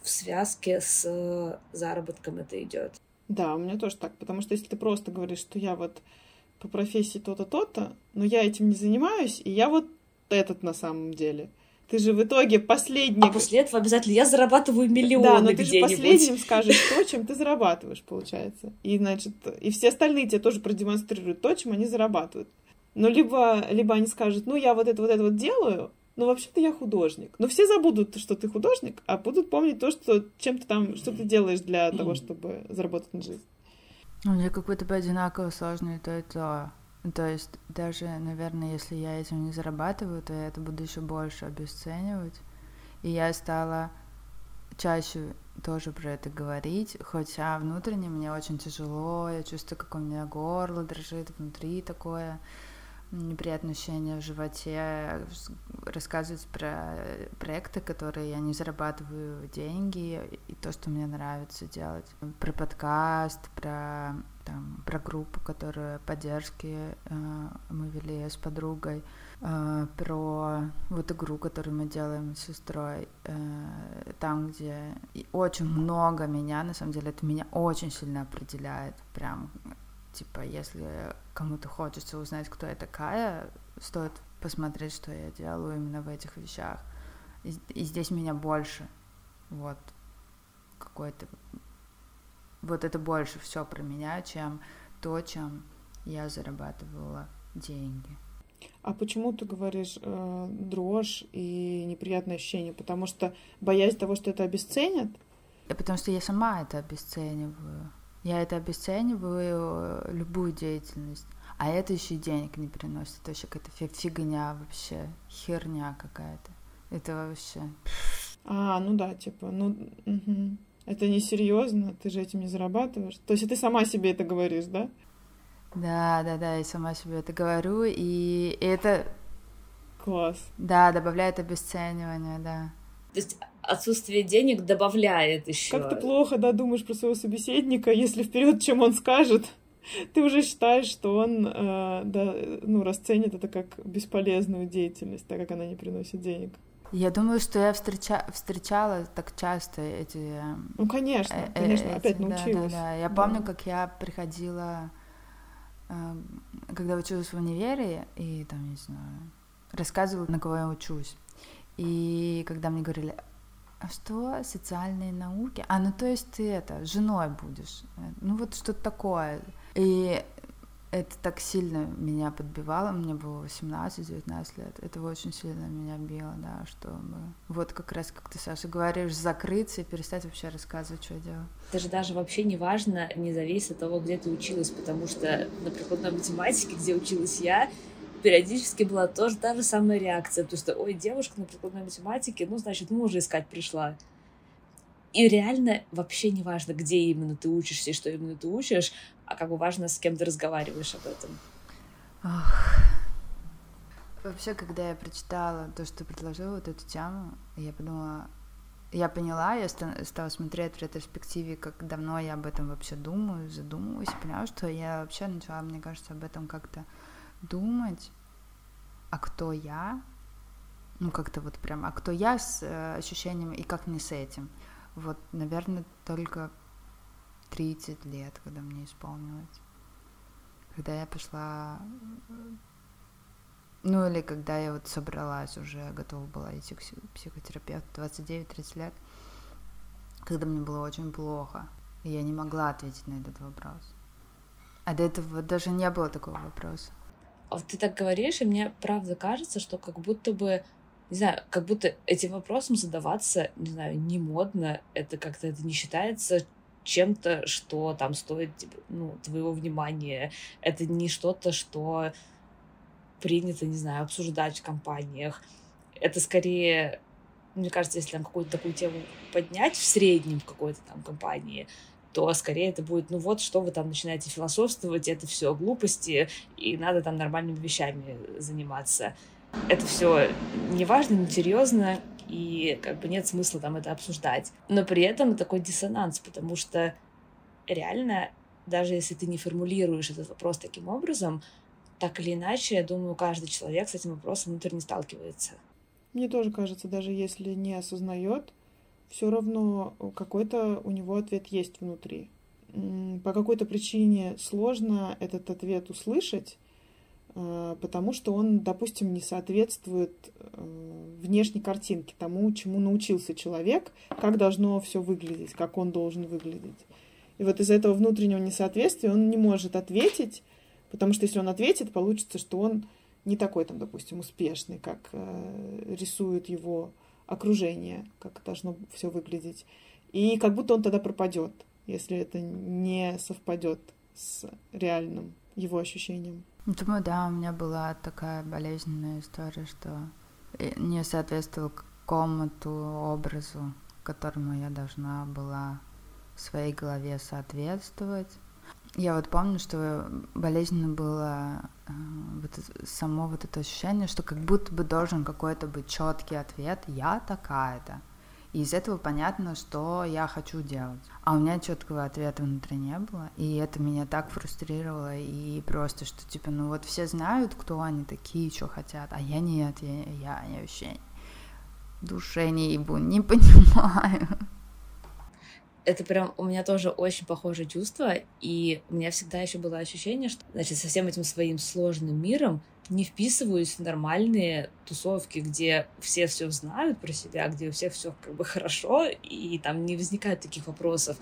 в связке с э, заработком это идет. Да, у меня тоже так, потому что если ты просто говоришь, что я вот по профессии то-то, то-то, но я этим не занимаюсь, и я вот этот на самом деле. Ты же в итоге последний... А после этого обязательно я зарабатываю миллионы Да, но ты же последним скажешь то, чем ты зарабатываешь, получается. И, значит, и все остальные тебе тоже продемонстрируют то, чем они зарабатывают. Но либо, либо они скажут, ну, я вот это вот это вот делаю, ну, вообще-то я художник. Но все забудут, что ты художник, а будут помнить то, что чем ты там, что ты делаешь для того, [CLEARS THROAT] чтобы заработать на жизнь. У меня как будто бы одинаково сложно и то, и то. То есть даже, наверное, если я этим не зарабатываю, то я это буду еще больше обесценивать. И я стала чаще тоже про это говорить, хотя внутренне мне очень тяжело, я чувствую, как у меня горло дрожит внутри такое неприятное ощущение в животе, рассказывать про проекты, которые я не зарабатываю деньги, и то, что мне нравится делать. Про подкаст, про, там, про группу, которую поддержки э, мы вели с подругой, э, про вот игру, которую мы делаем с сестрой, э, там, где очень много меня, на самом деле, это меня очень сильно определяет, прям типа, если кому-то хочется узнать, кто я такая, стоит посмотреть, что я делаю именно в этих вещах. И, и здесь меня больше. Вот. Какой-то... Вот это больше все про меня, чем то, чем я зарабатывала деньги. А почему ты говоришь э, дрожь и неприятное ощущение? Потому что боязнь того, что это обесценят? Да потому что я сама это обесцениваю. Я это обесцениваю, э, любую деятельность. А это еще и денег не приносит. Это вообще какая-то фигня вообще, херня какая-то. Это вообще... А, ну да, типа, ну, угу. это несерьезно, ты же этим не зарабатываешь. То есть ты сама себе это говоришь, да? Да, да, да, я сама себе это говорю, и это... Класс. Да, добавляет обесценивание, да. То есть отсутствие денег добавляет еще. Как ты плохо, да, думаешь про своего собеседника, если вперед, чем он скажет, [LAUGHS] ты уже считаешь, что он, э, да, ну, расценит это как бесполезную деятельность, так как она не приносит денег. Я думаю, что я встреча... встречала так часто эти... Ну, конечно, э, конечно, эти... опять научилась. Да, да, да. Я помню, как я приходила, э, когда училась в универе, и там, не знаю, рассказывала, на кого я учусь. И когда мне говорили, а что социальные науки? А, ну то есть ты это, женой будешь. Ну вот что-то такое. И это так сильно меня подбивало, мне было 18-19 лет, это очень сильно меня било, да, чтобы вот как раз, как ты, Саша, говоришь, закрыться и перестать вообще рассказывать, что я делаю. Это же даже вообще не важно, не зависит от того, где ты училась, потому что на прикладной математике, где училась я, периодически была тоже та же самая реакция, потому что, ой, девушка на прикладной математике, ну, значит, мужа искать пришла. И реально вообще не важно, где именно ты учишься и что именно ты учишь, а как бы важно, с кем ты разговариваешь об этом. Ох. Вообще, когда я прочитала то, что ты предложила, вот эту тему, я подумала, я поняла, я стала смотреть в ретроспективе, как давно я об этом вообще думаю, задумываюсь, поняла, что я вообще начала, мне кажется, об этом как-то думать, а кто я, ну как-то вот прям, а кто я с э, ощущением и как мне с этим. Вот, наверное, только 30 лет, когда мне исполнилось. Когда я пошла ну или когда я вот собралась уже, готова была идти к психотерапевту, 29-30 лет, когда мне было очень плохо, и я не могла ответить на этот вопрос. А до этого даже не было такого вопроса. А вот ты так говоришь, и мне правда кажется, что как будто бы, не знаю, как будто этим вопросом задаваться, не знаю, не модно, это как-то это не считается чем-то, что там стоит ну, твоего внимания. Это не что-то, что принято, не знаю, обсуждать в компаниях. Это скорее, мне кажется, если там какую-то такую тему поднять в среднем в какой-то там компании, то скорее это будет, ну вот, что вы там начинаете философствовать, это все глупости, и надо там нормальными вещами заниматься. Это все не важно, не серьезно, и как бы нет смысла там это обсуждать. Но при этом такой диссонанс, потому что реально, даже если ты не формулируешь этот вопрос таким образом, так или иначе, я думаю, каждый человек с этим вопросом внутренне сталкивается. Мне тоже кажется, даже если не осознает, все равно какой-то у него ответ есть внутри. По какой-то причине сложно этот ответ услышать, э, потому что он, допустим, не соответствует э, внешней картинке, тому, чему научился человек, как должно все выглядеть, как он должен выглядеть. И вот из-за этого внутреннего несоответствия он не может ответить Потому что если он ответит, получится, что он не такой, там, допустим, успешный, как э, рисует его окружение, как должно все выглядеть. И как будто он тогда пропадет, если это не совпадет с реальным его ощущением. Думаю, да, у меня была такая болезненная история, что не соответствовал какому-то образу, которому я должна была в своей голове соответствовать. Я вот помню, что болезненно было э, вот само вот это ощущение, что как будто бы должен какой-то быть четкий ответ «я такая-то». И из этого понятно, что я хочу делать. А у меня четкого ответа внутри не было. И это меня так фрустрировало. И просто, что типа, ну вот все знают, кто они такие, что хотят, а я нет, я, я, я вообще душе не ебу, не [LAUGHS] понимаю это прям у меня тоже очень похожее чувство, и у меня всегда еще было ощущение, что, значит, со всем этим своим сложным миром не вписываюсь в нормальные тусовки, где все все знают про себя, где у всех все как бы хорошо, и там не возникает таких вопросов.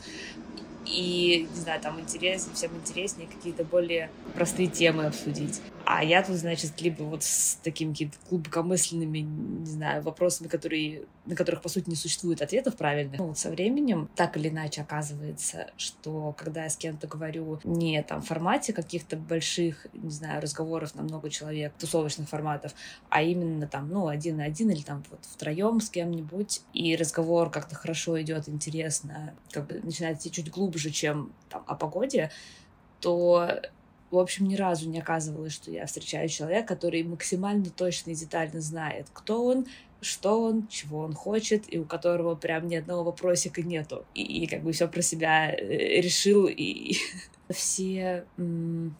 И, не знаю, там интерес, всем интереснее какие-то более простые темы обсудить. А я тут, значит, либо вот с такими какими-то глубокомысленными, не знаю, вопросами, которые, на которых, по сути, не существует ответов правильных. Ну, вот со временем так или иначе оказывается, что когда я с кем-то говорю не там в формате каких-то больших, не знаю, разговоров на много человек, тусовочных форматов, а именно там, ну, один на один или там вот втроем с кем-нибудь, и разговор как-то хорошо идет, интересно, как бы начинает идти чуть глубже, чем там о погоде, то в общем, ни разу не оказывалось, что я встречаю человека, который максимально точно и детально знает, кто он, что он, чего он хочет, и у которого прям ни одного вопросика нету. И, и как бы все про себя э, решил, и [LAUGHS] все... Ну,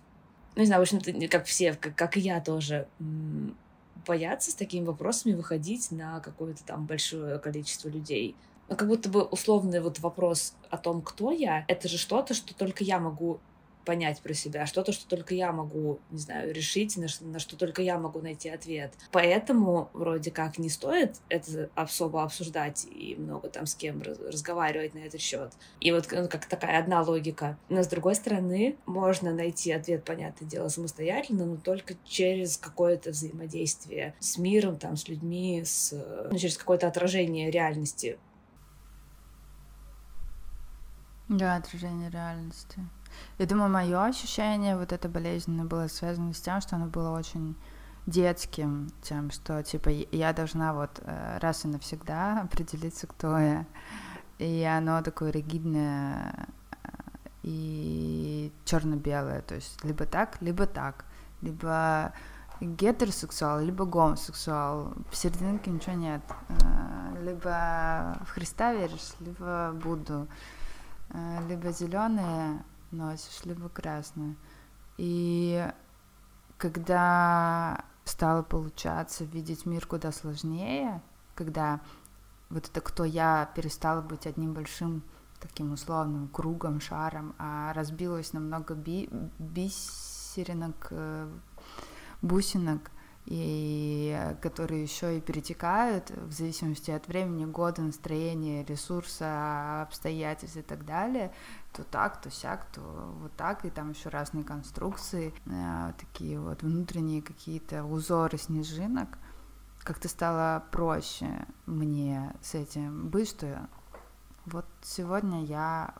не знаю, в общем-то, как все, как, как и я тоже, боятся с такими вопросами выходить на какое-то там большое количество людей. Но как будто бы условный вот вопрос о том, кто я, это же что-то, что только я могу понять про себя, что-то, что только я могу, не знаю, решить, на что, на что только я могу найти ответ. Поэтому вроде как не стоит это особо обсуждать и много там с кем разговаривать на этот счет. И вот ну, как такая одна логика. Но с другой стороны, можно найти ответ, понятное дело, самостоятельно, но только через какое-то взаимодействие с миром, там, с людьми, с, ну, через какое-то отражение реальности. Да, отражение реальности. Я думаю, мое ощущение вот это болезненное было связано с тем, что оно было очень детским, тем, что типа я должна вот э, раз и навсегда [LAUGHS] определиться, кто я. И оно такое ригидное э, и черно-белое, то есть либо так, либо так, либо гетеросексуал, либо гомосексуал, в серединке ничего нет, э, либо в Христа веришь, либо Будду, либо зеленые носишь, либо красные. И когда стало получаться видеть мир куда сложнее, когда вот это кто я перестала быть одним большим таким условным кругом, шаром, а разбилась на много би бисеринок, э, бусинок, и которые еще и перетекают в зависимости от времени, года, настроения, ресурса, обстоятельств и так далее, то так, то сяк, то вот так, и там еще разные конструкции, э, такие вот внутренние какие-то узоры снежинок, как-то стало проще мне с этим быть, что вот сегодня я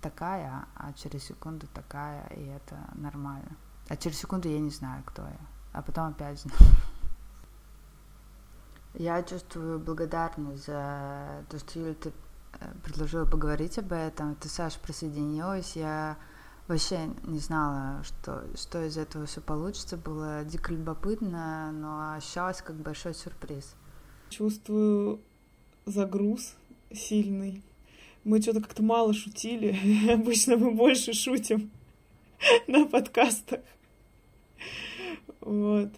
такая, а через секунду такая, и это нормально. А через секунду я не знаю, кто я а потом опять знаю. Я чувствую благодарность за то, что Юля, ты э, предложила поговорить об этом. Ты, Саша, присоединилась. Я вообще не знала, что, что из этого все получится. Было дико любопытно, но ощущалось как большой сюрприз. Чувствую загруз сильный. Мы что-то как-то мало шутили. [LAUGHS] Обычно мы больше шутим [LAUGHS] на подкастах. Вот.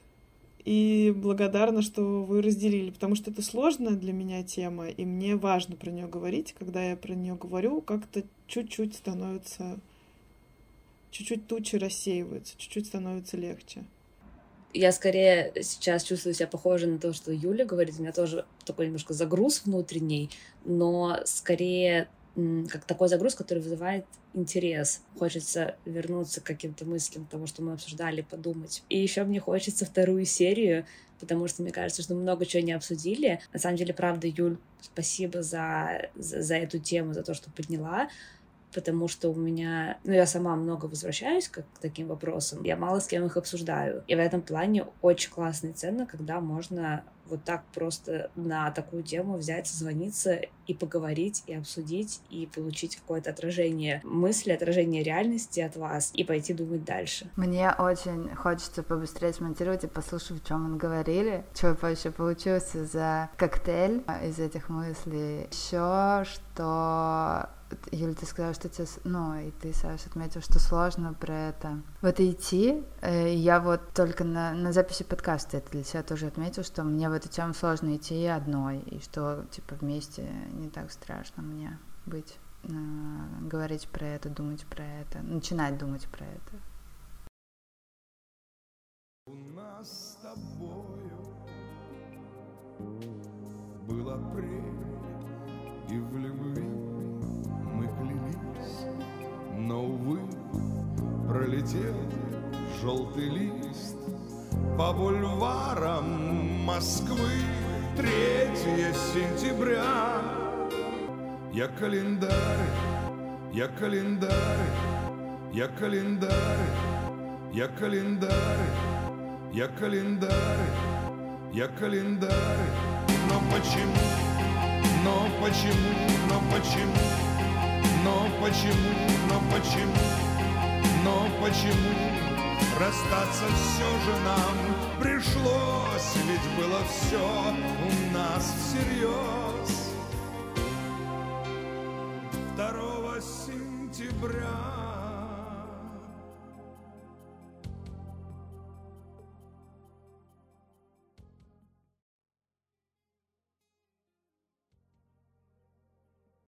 И благодарна, что вы разделили, потому что это сложная для меня тема, и мне важно про нее говорить. Когда я про нее говорю, как-то чуть-чуть становится, чуть-чуть тучи рассеиваются, чуть-чуть становится легче. Я скорее сейчас чувствую себя похоже на то, что Юля говорит. У меня тоже такой немножко загруз внутренний, но скорее как такой загруз, который вызывает интерес. Хочется вернуться к каким-то мыслям того, что мы обсуждали, подумать. И еще мне хочется вторую серию, потому что мне кажется, что много чего не обсудили. На самом деле, правда, Юль, спасибо за, за, за эту тему, за то, что подняла потому что у меня, ну, я сама много возвращаюсь к, к таким вопросам, я мало с кем их обсуждаю. И в этом плане очень классно и ценно, когда можно вот так просто на такую тему взять, созвониться и поговорить, и обсудить, и получить какое-то отражение мысли, отражение реальности от вас, и пойти думать дальше. Мне очень хочется побыстрее смонтировать и послушать, о чем мы говорили, что вообще получился за коктейль из этих мыслей. Еще что Юля, ты сказала, что тебе, ну, и ты, Саша, отметил, что сложно про это. В это идти, э, я вот только на, на записи подкаста это для себя тоже отметил, что мне в эту тему сложно идти одной, и что, типа, вместе не так страшно мне быть, э, говорить про это, думать про это, начинать думать про это. У нас с тобою был апрель, и в любви но, увы, пролетел желтый лист По бульварам Москвы 3 сентября Я календарь, я календарь, я календарь, я календарь, я календарь, я календарь. Но почему, но почему, но почему но почему, но почему, но почему Расстаться все же нам пришлось? Ведь было все у нас всерьез 2 сентября